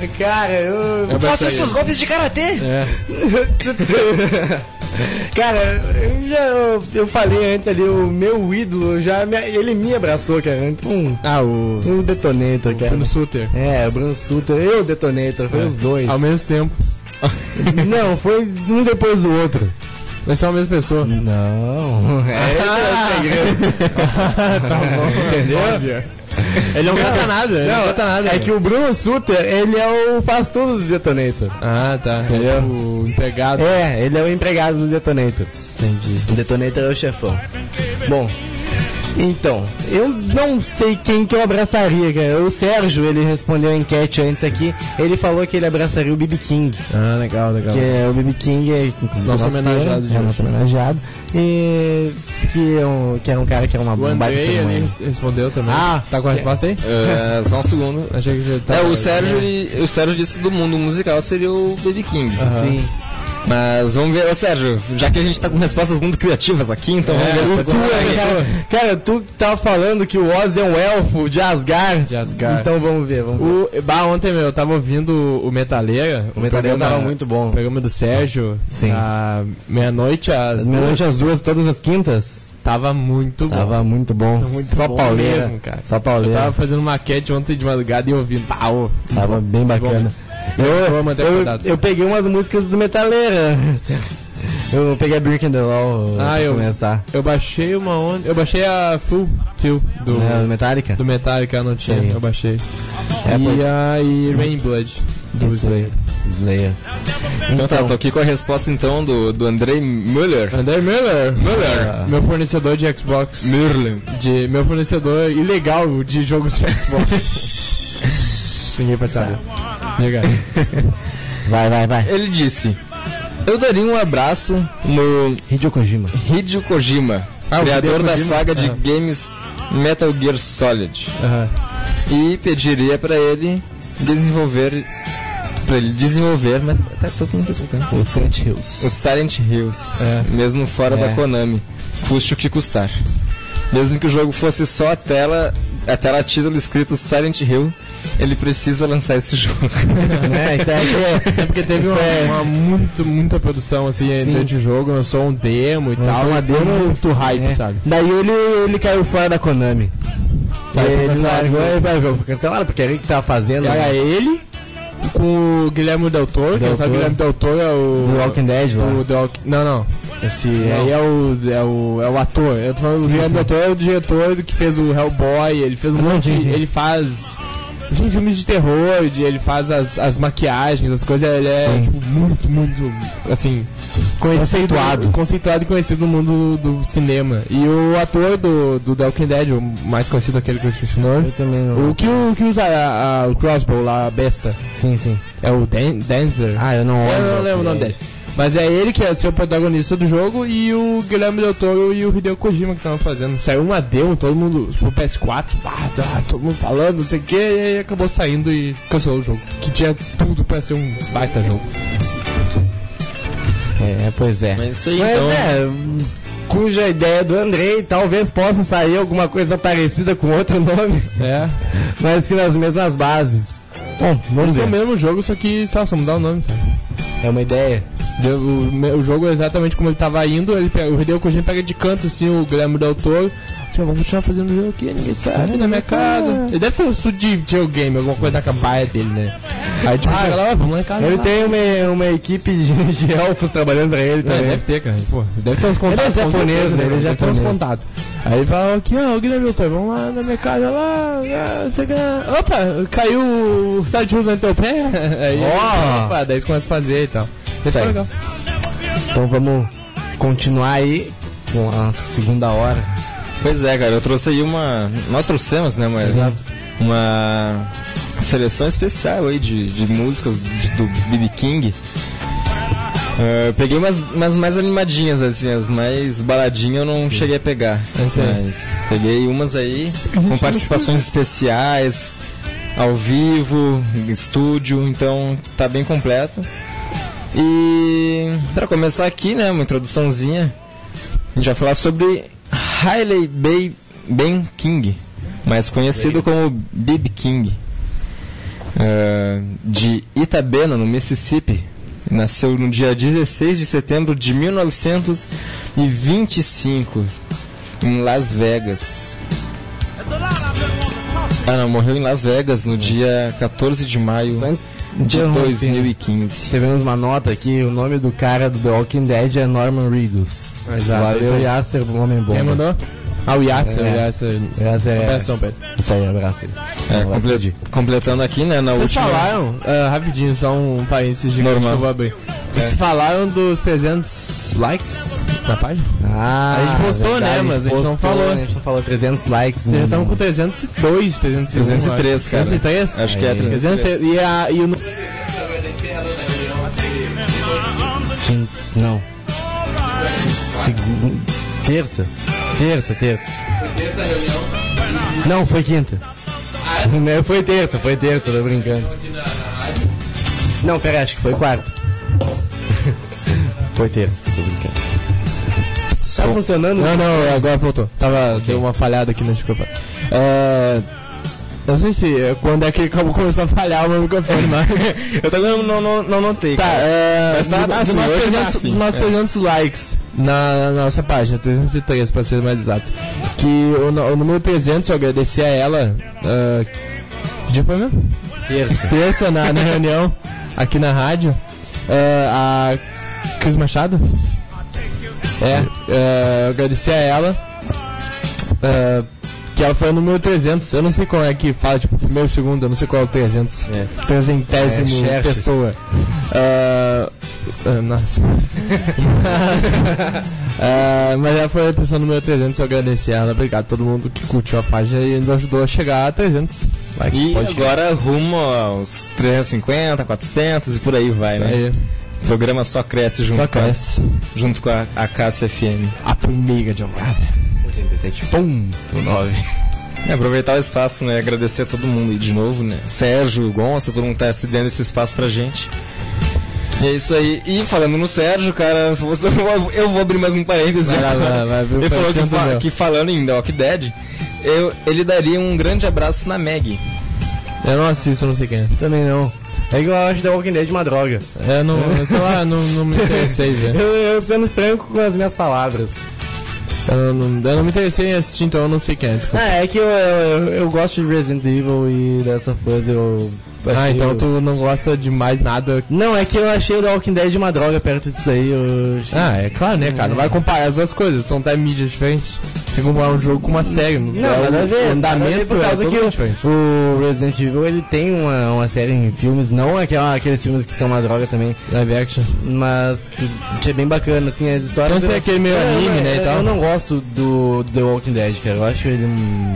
aí. Cara, eu. Eu abraçaria. golpes de karatê! É. Cara, eu já eu, eu falei antes ali, o meu ídolo já me- ele me abraçou, cara. Então, Ah, o. o Detonator, cara. Bruno Suter. É, o Bruno Suter, eu o Detonator, foi É. os dois. Ao mesmo tempo. Não, foi um depois do outro. Mas são a mesma pessoa. Não, é esse é o segredo. tá bom. Entendeu? Ele não canta nada, ele não Não, canta nada. é que o Bruno Suter, ele é o faz tudo do Detonator. Ah, tá. Ele é o empregado. É, ele é o empregado do Detonator. Entendi. O Detonator é o chefão. Bom, então, eu não sei quem que eu abraçaria, cara. O Sérgio, ele respondeu a enquete antes aqui, ele falou que ele abraçaria o BB King. Ah, legal, legal. Que é, o BB King é inclusive, Nosso homenageado é nosso homenageado. E que é um, que é um cara que é uma O bomba de ser humano. respondeu também. Ah, tá com a resposta aí? É, só um segundo. Achei que já tá. É, o Sérgio, ele- o Sérgio disse que do mundo musical seria o Baby King. Sim. Mas vamos ver, ô Sérgio, já que a gente tá com respostas muito criativas aqui, então vamos ver se tá cara, cara, tu tava falando que o Oz é um elfo de Asgard. De Asgard. Então vamos ver, vamos ver. O, bah, ontem, meu, eu tava ouvindo o Metaleira. O Metaleira programa- tava muito bom. O programa do Sérgio. Sim. À meia-noite às. Meia-noite às duas, todas as quintas. Tava muito bom. Tava muito bom. muito Só bom pauleira. mesmo, cara. Só Eu pauleira. tava fazendo maquete ontem de madrugada e ouvindo. Ô. Tava bem bacana. Eu vou Eu, manter eu, cuidado. eu peguei umas músicas do Metaleira. Eu peguei a Birkin the Law Ah, pra eu- começar. Eu baixei uma onda. Eu baixei a Full Feel do, É, do Metallica? do Metallica, não tinha. Sim. Eu baixei. É, e pode- a e Rain Blood. Do Slayer. Slayer. Então tá, tô aqui com a resposta então do, do Andrei Müller. André Miller. Miller. Meu fornecedor de Xbox. Merlin. De, meu fornecedor ilegal de jogos de Xbox. Ninguém pode saber. Diga. Vai, vai, vai. Ele disse: Eu daria um abraço no Hideo Kojima. Hideo Kojima, Ah, criador Hideo da Kojima? saga de Ah. games Metal Gear Solid. Aham. E pediria pra ele desenvolver. Pra ele desenvolver, mas até tô falando isso? O Silent Hills. O Silent Hills, É. mesmo fora É. da Konami, custe o que custar. Mesmo que o jogo fosse só a tela, a tela título escrito Silent Hill, ele precisa lançar esse jogo. É, então é É porque teve uma, uma muito, muita produção assim durante o jogo, lançou um demo e Lançou tal. uma demo, muito hype, É. sabe? Daí ele, ele caiu fora da Konami. Foi ele cancelado, largou e cancelado porque ele que tava fazendo. Era ele com o Guilherme Del Toro, Del sabe o Toro. Guilherme Del Toro é o. Do Walking Dead lá. o The Walk- Não, não. Esse aí é o, é o, é o ator. Eu tô falando, o Guilherme Ator é o diretor que fez o Hellboy, ele fez um monte, sim. ele faz assim, filmes de terror, de, ele faz as, as maquiagens, as coisas, ele é tipo, muito, muito, assim, Conceituado. conceituado e conhecido no mundo do cinema. E o ator do, do The Walking Dead, o mais conhecido aquele que eu esqueci o nome, Eu também não. o que, o, que usa a, a- o crossbow lá, a besta, Sim, sim. é o Dan Dancer. Ah, eu não Eu não lembro. lembro o nome dele. Mas é ele que é ser o protagonista do jogo e o Guilherme Del Toro e o Hideo Kojima que estavam fazendo. Saiu uma demo, todo mundo, pro PS4, ah, tá, todo mundo falando, não sei o que, e aí acabou saindo e cancelou o jogo. Que tinha tudo pra ser um baita jogo. É, pois é. Mas isso aí, Mas então. é, cuja ideia do Andrei talvez possa sair alguma coisa parecida com outro nome, É. mas que nas mesmas bases. Bom, vamos Esse é o ver. mesmo jogo, só que só, só mudar o nome, sabe? É uma ideia. Deu- O, o jogo é exatamente como ele tava indo, ele pega, o Hideo Kojima pega de canto assim o Guilherme Del Toro. Vamos continuar fazendo o jogo aqui, ninguém sabe, na minha casa. Ele deve ter um estudo de videogame, alguma coisa na cabaia dele, né? Aí tipo, chega lá, "Ó, vamos lá em casa. Ele lá." tem uma, uma equipe de, de elfos trabalhando pra ele É, também. deve ter, cara. Pô, deve ter uns contatos. Ele é com japonês, né? Ele é Deve ter uns contatos. Aí fala aqui, ó, o Guilherme Doutor, vamos lá na minha casa lá. ah, que. Opa, caiu o site no teu pé. Aí, Ó. opa, daí eles começam a fazer e tal. Isso é legal. Então vamos continuar aí com a segunda hora. Pois é, cara, eu trouxe aí uma. Nós trouxemos, né, mas uma seleção especial aí de, de músicas de- do B.B. King. Eh, peguei umas, umas mais animadinhas, assim, as mais baladinhas eu não cheguei a pegar. É. Mas peguei umas aí com participações especiais, ao vivo, estúdio, então tá bem completo. E para começar aqui, né, uma introduçãozinha, a gente vai falar sobre Hailey Bay Ben King, mais conhecido como B.B. King, eh, de Itabena, no Mississippi. Nasceu no dia 16 de setembro de 1925, em Las Vegas. Ah, não, morreu em Las Vegas no dia 14 de maio de interrompendo. 2015. Tivemos uma nota aqui, o nome do cara do The Walking Dead é Norman Reedus. Exato, Valeu, aí. Yasser, o homem bom. Quem mandou? Ah, o Yasser, É. o Yasser. Yasser é... Abração, Pedro. Isso aí, abraço. É, Um abraço, comple- Didi. completando aqui, né, na Vocês última... falaram, ah, rapidinho, só um parênteses Normal. que eu vou abrir. Vocês falaram dos 300 likes na página? Ah, A gente postou, né, mas a gente não postou, falou. A gente não falou 300 likes. Vocês já estão com 302, 301. 303, cara. 303? Acho que é Aí. 303. E, a, e o... Não. Segunda. Terça. Terça, terça. Não, foi quinta. Não, foi terça, foi terça, tô brincando. Não, pera, acho que foi quarta. foi terça, tô brincando. Tá funcionando? Não, não, agora voltou. Tava, deu uma falhada aqui no microfone. É... Eu não sei se é quando é que acabou começou a falhar o meu microfone, mas... Eu também não, não, não, notei, Tá, cara. é... Mas tá- tá assim, nosso hoje tá 300, assim, do nosso é. 300 likes na, na nossa página, 303 pra ser mais exato. Que o, o número 300, eu agradecer a ela... que dia foi mesmo? Terça. Terça, na, na reunião, aqui na rádio. ah, a Cris Machado? É, é, eu agradecer a ela. ah, que ela foi o número 300. Eu não sei qual é que fala, tipo, primeiro, segundo, eu não sei qual é o 300. É. Trezentésimo É, pessoa. Ah, ah, nossa. mas, ah, mas ela foi a pessoa número 300, eu agradecer ela. Obrigado a todo mundo que curtiu a página e nos ajudou a chegar a 300. Vai, E agora rumo aos 350, 400 e por aí vai, né? Aí, O programa só cresce junto, só com, a, cresce. junto com a, a Cássia FM. A primeira de Alvorada. 87.9. É, aproveitar o espaço, né? Agradecer a todo mundo aí de novo, né? Sérgio, Gonça, todo mundo que tá cedendo esse espaço pra gente. E é isso aí. E falando no Sérgio, cara, eu vou, eu abrir mais um parênteses. Vai lá, vai, vai ele falou que, fa- meu. que falando em The Walking Dead, eu, ele daria um grande abraço na Meg. Eu não assisto, eu não sei quem é. Também não. É que eu acho The Walking Dead uma droga. Eu não, eu, sei lá, não, não me interessei, Eu, velho. eu sendo franco com as minhas palavras. Eu não, eu não me interessei em assistir, então eu não sei quem é. Ah, é que eu, eu, eu gosto de Resident Evil e dessa coisa eu Ah, então o- tu não gosta de mais nada. Não, é que eu achei o The Walking Dead uma droga perto disso aí. Eu... Ah, é claro, né, cara? Não vai comparar as duas coisas, são até mídias diferentes. Tem que comparar um jogo com uma série. Não, é, nada a o ver. nada a andamento por é causa que totalmente o, o Resident Evil ele tem uma, uma série em filmes, não aquela, aqueles filmes que são uma droga também, Live action. mas que, que é bem bacana, assim, as histórias. Então você é aquele meio Eu- anime, eu- né, e eu- tal? Eu não gosto do The Walking Dead, cara. Eu acho ele um,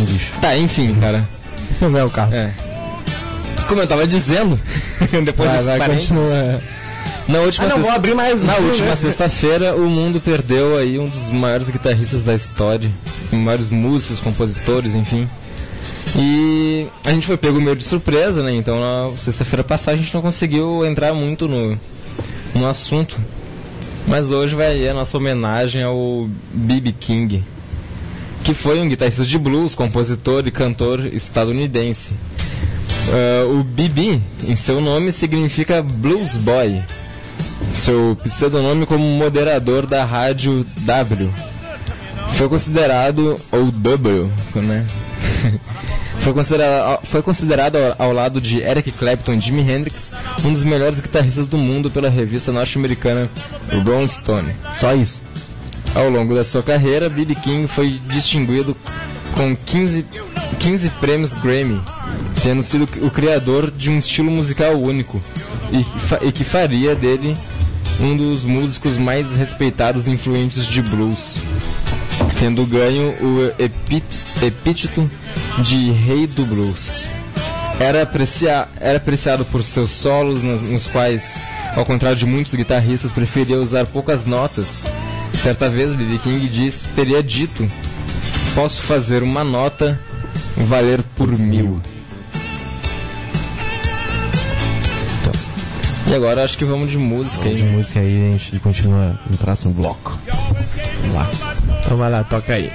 um lixo. Tá, enfim, cara. Isso não é o caso. É. Como eu tava dizendo, depois Vai, vai, parênteses, continua. Na última, Ah, não, vou abrir mais na um, última né? sexta-feira, o mundo perdeu aí um dos maiores guitarristas da história, maiores músicos, compositores, enfim. E a gente foi pego meio de surpresa, né? Então na sexta-feira passada a gente não conseguiu entrar muito no, no assunto. Mas hoje vai aí a nossa homenagem ao B.B. King, que foi um guitarrista de blues, compositor e cantor estadunidense. Ah, o BB, em seu nome, significa Blues Boy. Seu pseudonome como moderador da rádio W. Foi considerado, ou W, né? foi considerado, foi considerado ao, lado de Eric Clapton e Jimi Hendrix um dos melhores guitarristas do mundo pela revista norte-americana Rolling Stone. Só isso. Ao longo da sua carreira, B.B. King foi distinguido com 15, 15 prêmios Grammy, tendo sido o criador de um estilo musical único e, e que faria dele um dos músicos mais respeitados e influentes de blues, tendo ganho o epíteto de Rei do Blues. Era, aprecia- era apreciado por seus solos, nos, nos quais, ao contrário de muitos guitarristas, preferia usar poucas notas. Certa vez, B.B. King diz, teria dito: Posso fazer uma nota valer por mil. E agora acho que vamos de música De aí. música aí, a gente continua no próximo bloco. Vamos lá. Então vai lá, toca aí.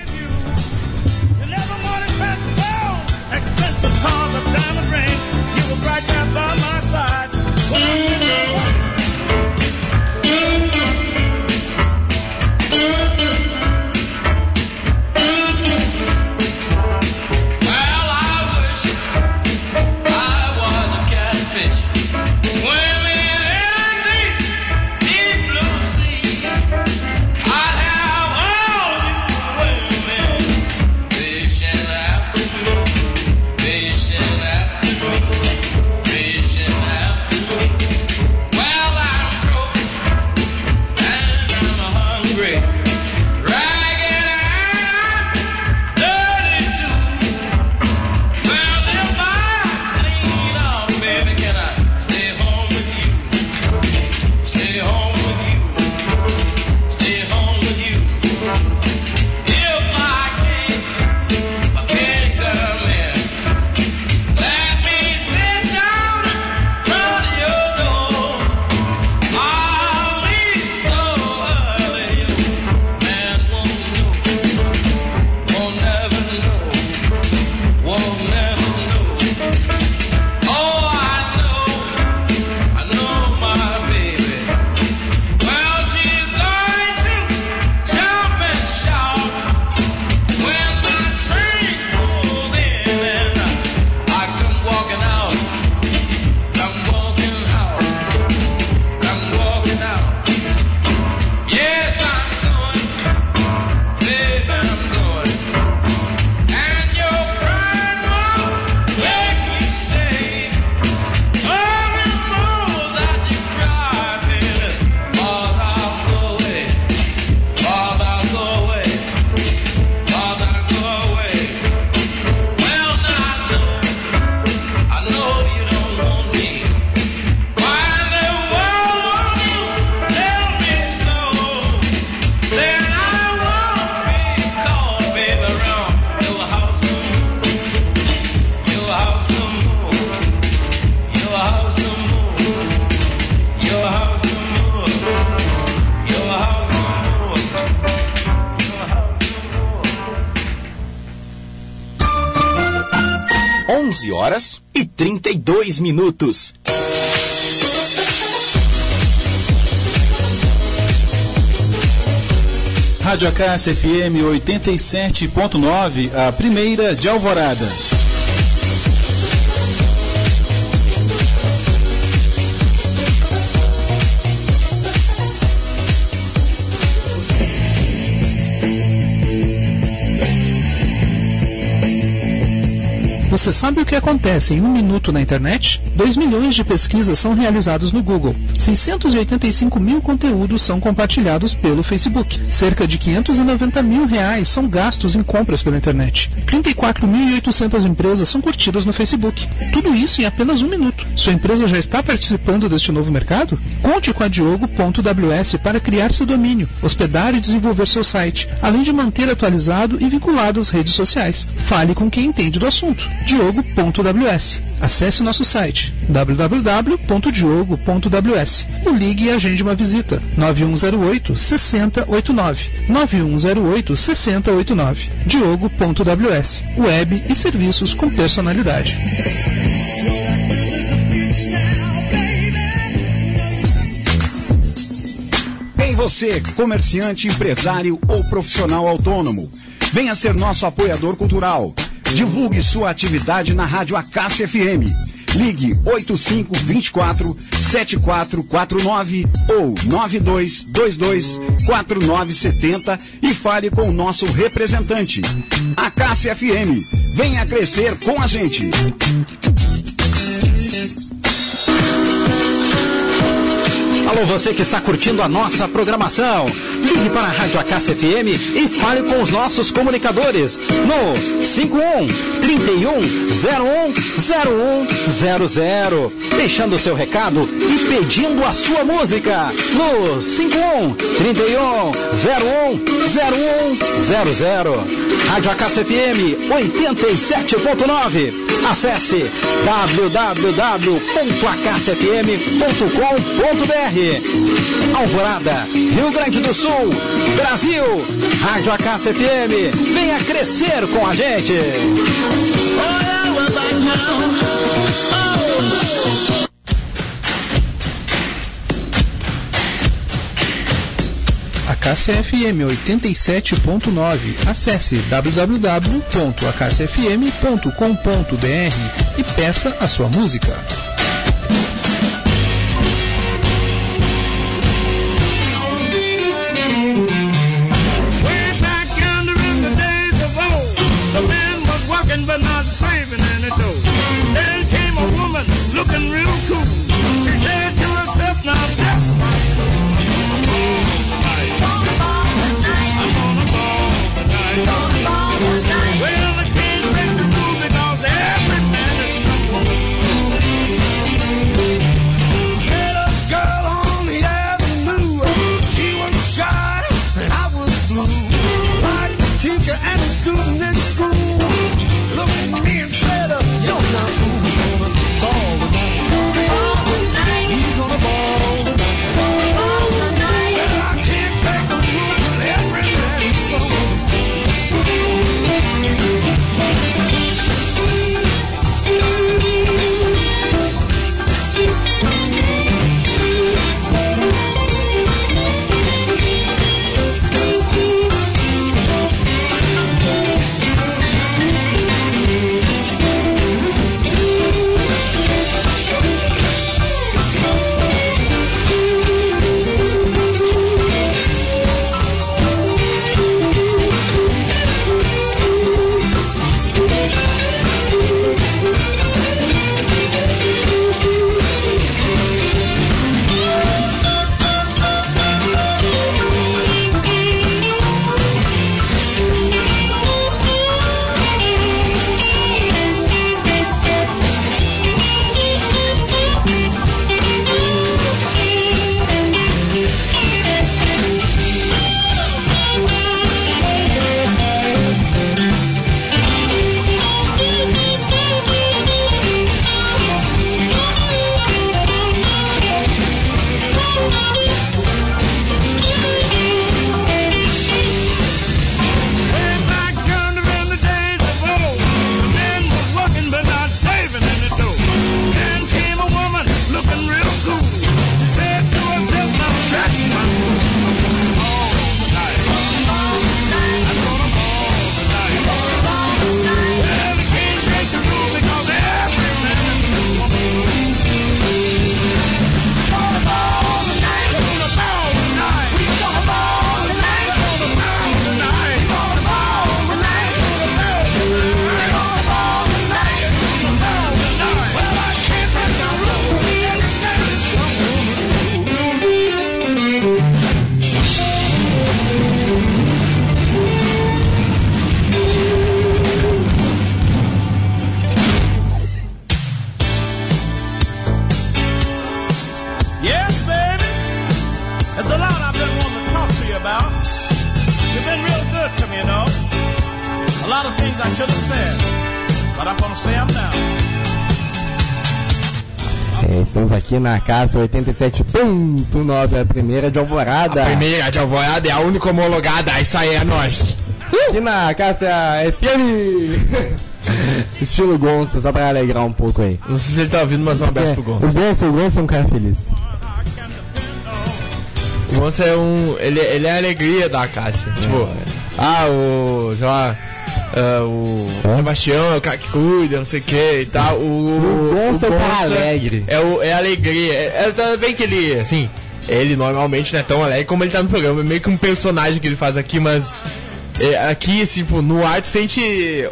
32 minutos. Rádio Acácia FM 87.9, a primeira de Alvorada. Você sabe o que acontece em um minuto na internet? 2 milhões de pesquisas são realizadas no Google. 685 mil conteúdos são compartilhados pelo Facebook. Cerca de 590 mil reais são gastos em compras pela internet. 34.800 empresas são curtidas no Facebook. Tudo isso em apenas um minuto. Sua empresa já está participando deste novo mercado? Conte com a Diogo.ws para criar seu domínio, hospedar e desenvolver seu site, além de manter atualizado e vinculado às redes sociais. Fale com quem entende do assunto. Diogo.ws. Acesse nosso site www.diogo.ws ou ligue e agende uma visita 9108 6089 9108 6089 Diogo.ws Web e serviços com personalidade. Em você, comerciante, empresário ou profissional autônomo. Venha ser nosso apoiador cultural. Divulgue sua atividade na Rádio Acácia FM. Ligue 8524 7449 ou 9222 4970 e fale com o nosso representante. Acácia FM. Venha crescer com a gente. Alô, você que está curtindo a nossa programação. Ligue para a Rádio Acácia FM e fale com os nossos comunicadores no 51 31 01 0100, deixando seu recado e pedindo a sua música no 51 31 01 0100. Rádio Acácia FM 87.9. Acesse Alvorada, Rio Grande do Sul, Brasil. Rádio Acácia FM. Venha crescer com a gente. Acácia FM 87.9. Acesse www.acaciafm.com.br e peça a sua música. Na casa 87.9, a primeira de Alvorada. A primeira de Alvorada é a única homologada, isso aí é nós. Aqui na casa FM. Estilo Gonça, só pra alegrar um pouco aí. Não sei se ele tá ouvindo, mas um abraço pro Gonça. O Gonça, o Gonça é um cara feliz. O Gonça é um. Ele, ele é a alegria da Cássia. Tipo, ah, o. sei lá. Ah, o Sebastião é o cara que cuida, não sei o que e tal. O, O Gonça é o cara alegre. É, o, é alegria. É, é, tá bem que ele, assim, ele normalmente não é tão alegre como ele tá no programa. É meio que um personagem que ele faz aqui, mas. é, aqui, tipo, no ar tu sente.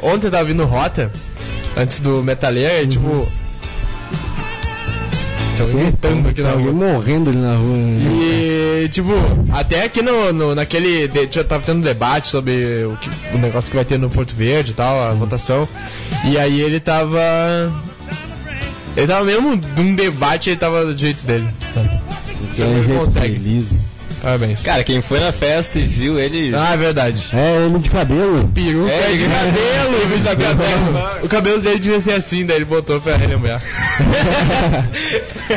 Ontem eu tava vindo Rota, antes do Metaleiro, e, tipo. Tinha alguém gritando aqui na rua. morrendo ali na rua. E, tipo, até aqui no, no, naquele. de- tava tendo debate sobre o, que, o negócio que vai ter no Porto Verde e tal, a votação. E aí ele tava. Ele tava mesmo num debate, ele tava do jeito dele. um Ele consegue. feliz. Parabéns. Cara, quem foi na festa e viu ele. Ah, é verdade. É, ele de cabelo. Peruca É, de cabelo. O cabelo dele devia ser assim, daí ele botou pra relembrar.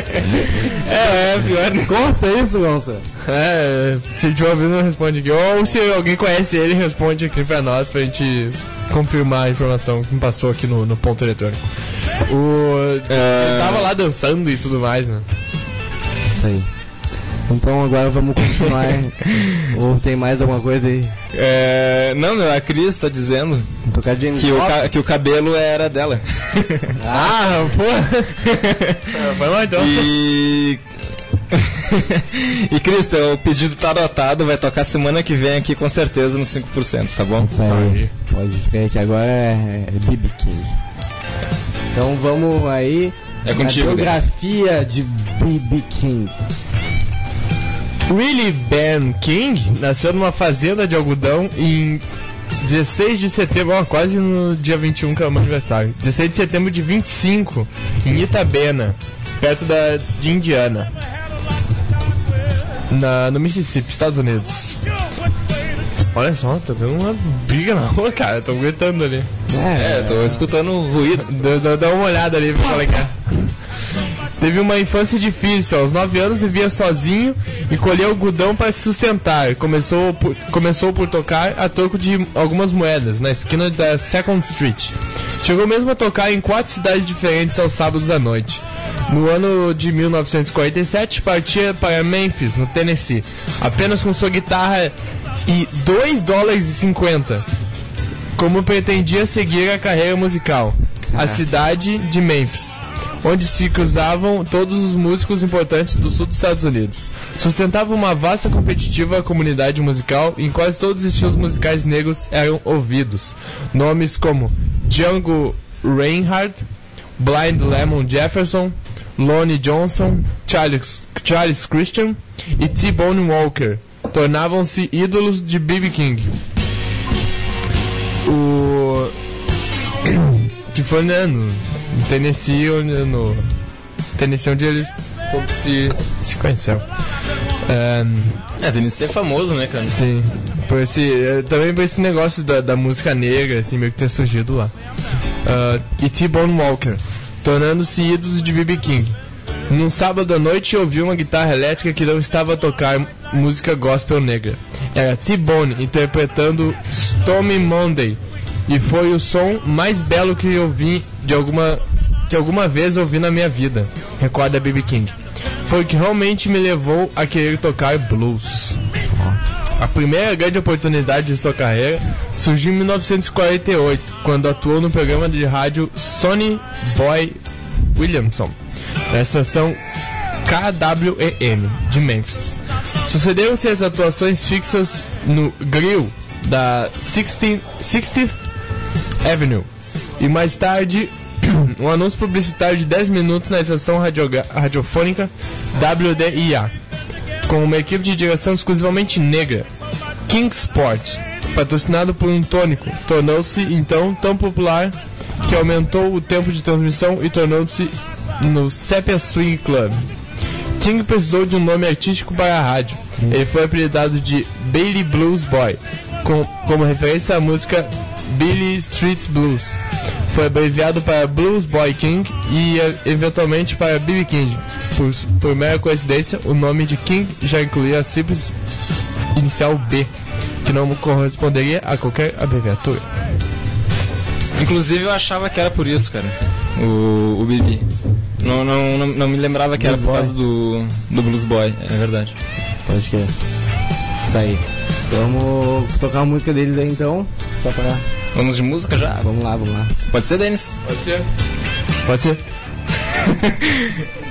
é, é, pior. Conta isso, Gonça. É, se tiver ouvindo, responde aqui. Ou se alguém conhece ele, responde aqui pra nós pra gente confirmar a informação que me passou aqui no, no ponto eletrônico. O, Ele tava lá dançando e tudo mais, né? Isso aí. Então agora vamos continuar. Ou tem mais alguma coisa aí? É, não, a Cris tá dizendo que o, ca- que o cabelo era dela. Ah, pô! Vai lá então. E. e Cris, o pedido tá adotado, vai tocar semana que vem aqui com certeza no 5%, tá bom? Isso aí. Pode ficar que agora é, é BB King. Então vamos aí. É contigo, A biografia de BB King. Willie Ben King nasceu numa fazenda de algodão em 16 de setembro, ó, quase no dia 21 que é o meu aniversário. 16 de setembro de 25, em Itabena, perto da, de Indiana. Na, no Mississippi, Estados Unidos. Olha só, tá tendo uma briga na rua, cara. Estão gritando ali. É, tô escutando ruído. Dá, uma olhada ali pra é que é. Teve uma infância difícil. Aos 9 anos vivia sozinho e colhia algodão para se sustentar. Começou por, começou por tocar a troco de algumas moedas na esquina da Second Street. Chegou mesmo a tocar em quatro cidades diferentes aos sábados à noite. No ano de 1947, partia para Memphis, no Tennessee, apenas com sua guitarra e 2 dólares e 50 como pretendia seguir a carreira musical. A cidade de Memphis, onde se cruzavam todos os músicos importantes do sul dos Estados Unidos. Sustentava uma vasta competitiva comunidade musical em quase todos os estilos musicais negros eram ouvidos. Nomes como Django Reinhardt, Blind Lemon Jefferson, Lonnie Johnson, Charles, Charles Christian e T-Bone Walker tornavam-se ídolos de B.B. King o que foi né, no no Tennessee onde, no Tennessee onde eles todos se, se conheceram é, É, Tennessee é famoso, né, cara? sim por esse é, também por esse negócio da, da música negra assim meio que ter surgido lá Ah, e T-Bone Walker tornando-se ídolos de B.B. King num sábado à noite ouvi uma guitarra elétrica que não estava a tocar música gospel negra. Era T-Bone interpretando Stormy Monday e foi o som mais belo que eu vi de alguma que alguma vez ouvi na minha vida. Recorda B.B. King. Foi o que realmente me levou a querer tocar blues. A primeira grande oportunidade de sua carreira surgiu em 1948, quando atuou no programa de rádio Sonny Boy Williamson, na estação KWEM de Memphis. Sucederam-se as atuações fixas no grill da 16th 60th Avenue. E mais tarde um anúncio publicitário de 10 minutos na estação radiofônica WDIA com uma equipe de direção exclusivamente negra, King Sport, patrocinado por um tônico, tornou-se então tão popular que aumentou o tempo de transmissão e tornou-se no Sepia Swing Club, King precisou de um nome artístico para a rádio. Ele foi apelidado de Bailey Blues Boy, com, como referência à música Billy Street Blues. Foi abreviado para Blues Boy King e eventualmente para B.B. King. Por, por mera coincidência, o nome de King já incluía a simples inicial B, que não corresponderia a qualquer abreviatura. Inclusive eu achava que era por isso, cara. O, o Bibi. Não, não, não, não me lembrava que era Blues por Boy. causa do, do Blues Boy, é verdade. Pode crer. Isso aí. Vamos tocar a música dele daí então. Pra. Vamos de música já? Vamos lá, vamos lá. Pode ser, Denis? Pode ser. Pode ser.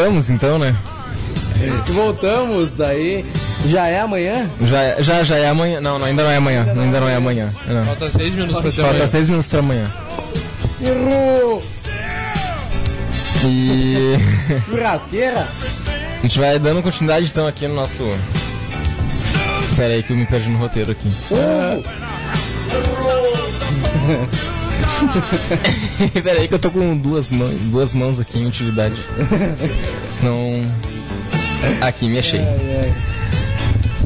Voltamos então, né? Voltamos aí. Já é amanhã? Já, já, já é amanhã. Não, não, ainda não é amanhã. Ainda não é amanhã. Não. Falta seis minutos pra ser Falta amanhã. seis minutos pra amanhã. Errou! E Churrasqueira? a gente vai dando continuidade então aqui no nosso. Pera aí que eu me perdi no roteiro aqui. Pera aí que eu tô com duas mãos, duas mãos aqui em utilidade. Não. Aqui, me achei.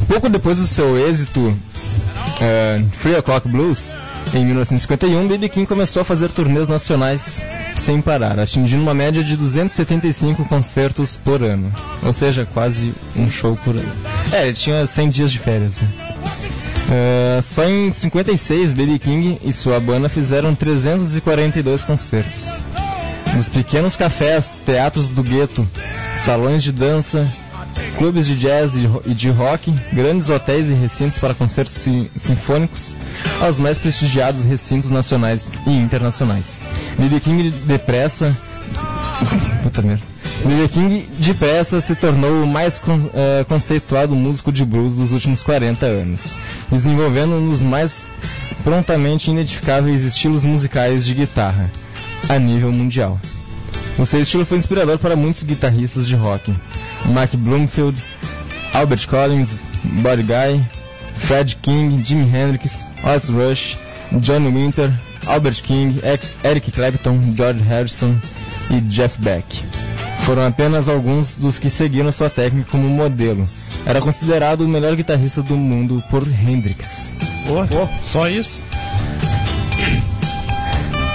Pouco depois do seu êxito eh, Free O'Clock Blues, em 1951, B.B. King começou a fazer turnês nacionais sem parar, atingindo uma média de 275 concertos por ano. Ou seja, quase um show por ano. É, ele tinha 100 dias de férias, né? Só em 56, B.B. King e sua banda fizeram 342 concertos. Nos pequenos cafés, teatros do gueto, salões de dança, clubes de jazz e de rock, grandes hotéis e recintos para concertos sinfônicos, aos mais prestigiados recintos nacionais e internacionais. B.B. King depressa. Puta merda. B.B. King depressa se tornou o mais con- eh, conceituado músico de blues dos últimos 40 anos, desenvolvendo um dos mais prontamente identificáveis estilos musicais de guitarra a nível mundial. O seu estilo foi inspirador para muitos guitarristas de rock, Mark Bloomfield, Albert Collins, Buddy Guy, Fred King, Jimi Hendrix, Otis Rush, Johnny Winter, Albert King, Eric Clapton, George Harrison e Jeff Beck. Foram apenas alguns dos que seguiram sua técnica como modelo. Era considerado o melhor guitarrista do mundo por Hendrix. Pô, só isso?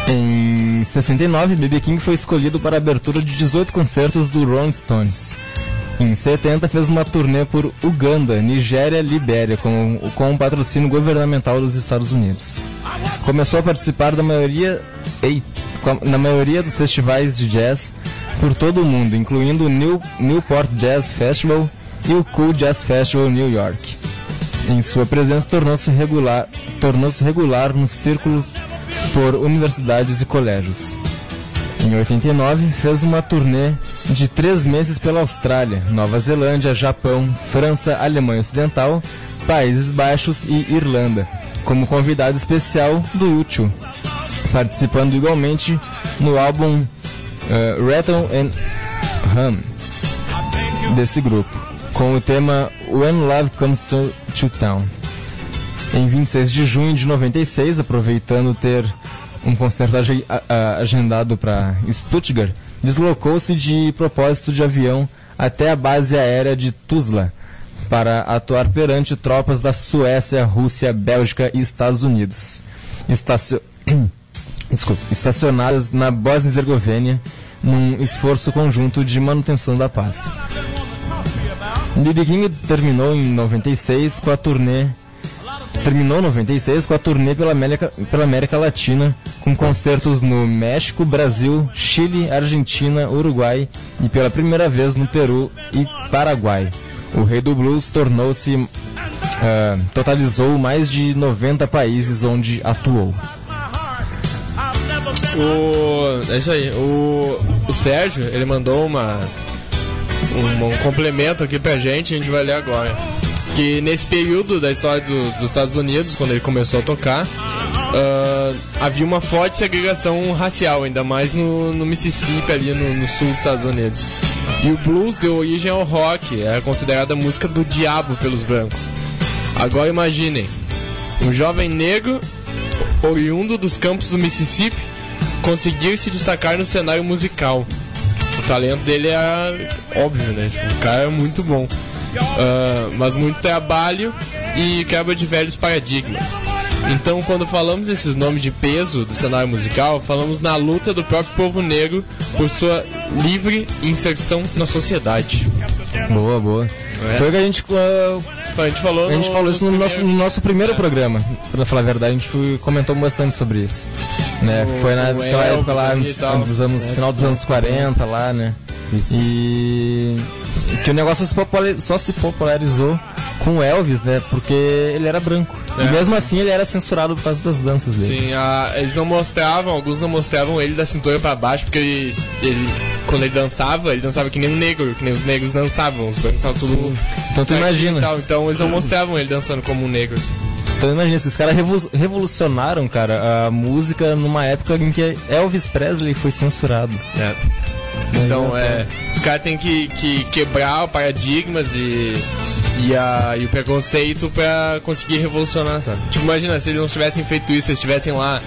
Em 69, B.B. King foi escolhido para a abertura de 18 concertos do Rolling Stones. Em 70, fez uma turnê por Uganda, Nigéria e Libéria com, com um patrocínio governamental dos Estados Unidos. Começou a participar da maioria, ei, na maioria dos festivais de jazz por todo o mundo, incluindo o New, Newport Jazz Festival e o Cool Jazz Festival New York. Em sua presença tornou-se regular, tornou-se regular no círculo por universidades e colégios. Em 89, fez uma turnê de três meses pela Austrália, Nova Zelândia, Japão, França, Alemanha Ocidental, Países Baixos e Irlanda, como convidado especial do U2, participando igualmente no álbum eh, Rattle and Hum desse grupo, com o tema When Love Comes to, to Town. Em 26 de junho de 96, aproveitando ter um concerto age- a- a- agendado para Stuttgart, deslocou-se de propósito de avião até a base aérea de Tuzla para atuar perante tropas da Suécia, Rússia, Bélgica e Estados Unidos, Estacio- Desculpa, estacionadas na Bósnia-Herzegovina num esforço conjunto de manutenção da paz. B.B. King terminou em 96 com a turnê terminou em 96 com a turnê pela América, pela América Latina, com concertos no México, Brasil, Chile, Argentina, Uruguai e pela primeira vez no Peru e Paraguai. O Rei do Blues tornou-se. ah, totalizou mais de 90 países onde atuou. O, é isso aí. O, o Sérgio, ele mandou uma, um, um complemento aqui pra gente, a gente vai ler agora. Que nesse período da história do- dos Estados Unidos, quando ele começou a tocar, ah, havia uma forte segregação racial, ainda mais no, no Mississippi, ali no, no sul dos Estados Unidos. E o blues deu origem ao rock, era considerada a música do diabo pelos brancos. Agora imaginem, um jovem negro, oriundo dos campos do Mississippi, conseguir se destacar no cenário musical. O talento dele é óbvio, né? Tipo, o cara é muito bom. Ah, mas muito trabalho e quebra de velhos paradigmas. Então, quando falamos desses nomes de peso do cenário musical, falamos na luta do próprio povo negro por sua livre inserção na sociedade. Boa, boa. É. Foi o que a gente. ah, A gente falou, a gente no- falou isso no nos nosso, no nosso primeiro programa. Pra falar a verdade, a gente foi- comentou bastante sobre isso. Né? O- Foi naquela época lá, nos, dos anos, É, final dos anos 40 lá, né? E que o negócio só se popularizou com o Elvis, né? Porque ele era branco. É. E mesmo assim ele era censurado por causa das danças dele. Sim, a- eles não mostravam, alguns não mostravam ele da cintura pra baixo, porque ele, ele- quando ele dançava, ele dançava que nem um negro, que nem os negros dançavam, os brancos tudo. Então tu imagina. então eles não mostravam ele dançando como um negro. Então imagina, esses caras revo- revolucionaram, cara, a música numa época em que Elvis Presley foi censurado. É. Então, é, os caras têm que, que quebrar paradigmas e, e, a, e o preconceito pra conseguir revolucionar, sabe? Tipo, imagina se eles não tivessem feito isso, se eles estivessem lá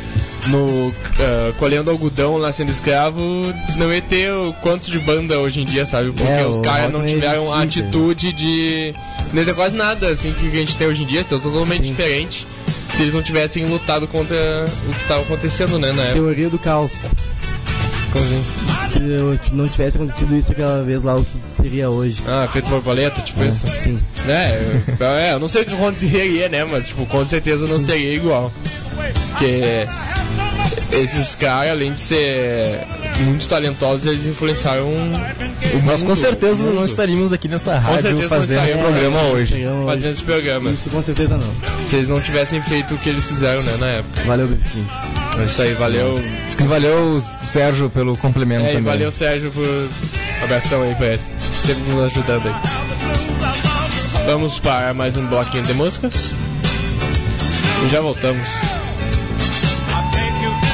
no ah, colhendo algodão lá sendo escravo, não ia ter o quantos de banda hoje em dia, sabe? Porque É, os caras não não tiveram a existia. atitude de. Não ia ter quase nada assim que a gente tem hoje em dia, então totalmente diferente. Se eles não tivessem lutado contra o que estava acontecendo, né, na época. Teoria do caos. Se eu não tivesse acontecido isso aquela vez lá, o que seria hoje? Ah, feito borboleta, tipo É, isso? sim. É, eu, é, eu não sei o que aconteceria, né? Mas, tipo, com certeza não seria igual. Porque esses caras, além de ser muito talentosos, eles influenciaram o Nós com certeza não estaríamos aqui nessa rádio fazendo esse programa hoje. Fazendo esse programa. Isso com certeza não. Se eles não tivessem feito o que eles fizeram, né, na época. Valeu, Bifinho. É isso aí, valeu. Valeu, Sérgio, pelo complemento É, também. valeu, Sérgio, por Abração aí pra ele. Sempre nos ajudando aí. Vamos para mais um bloquinho de músicas. E já voltamos.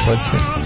Pode ser.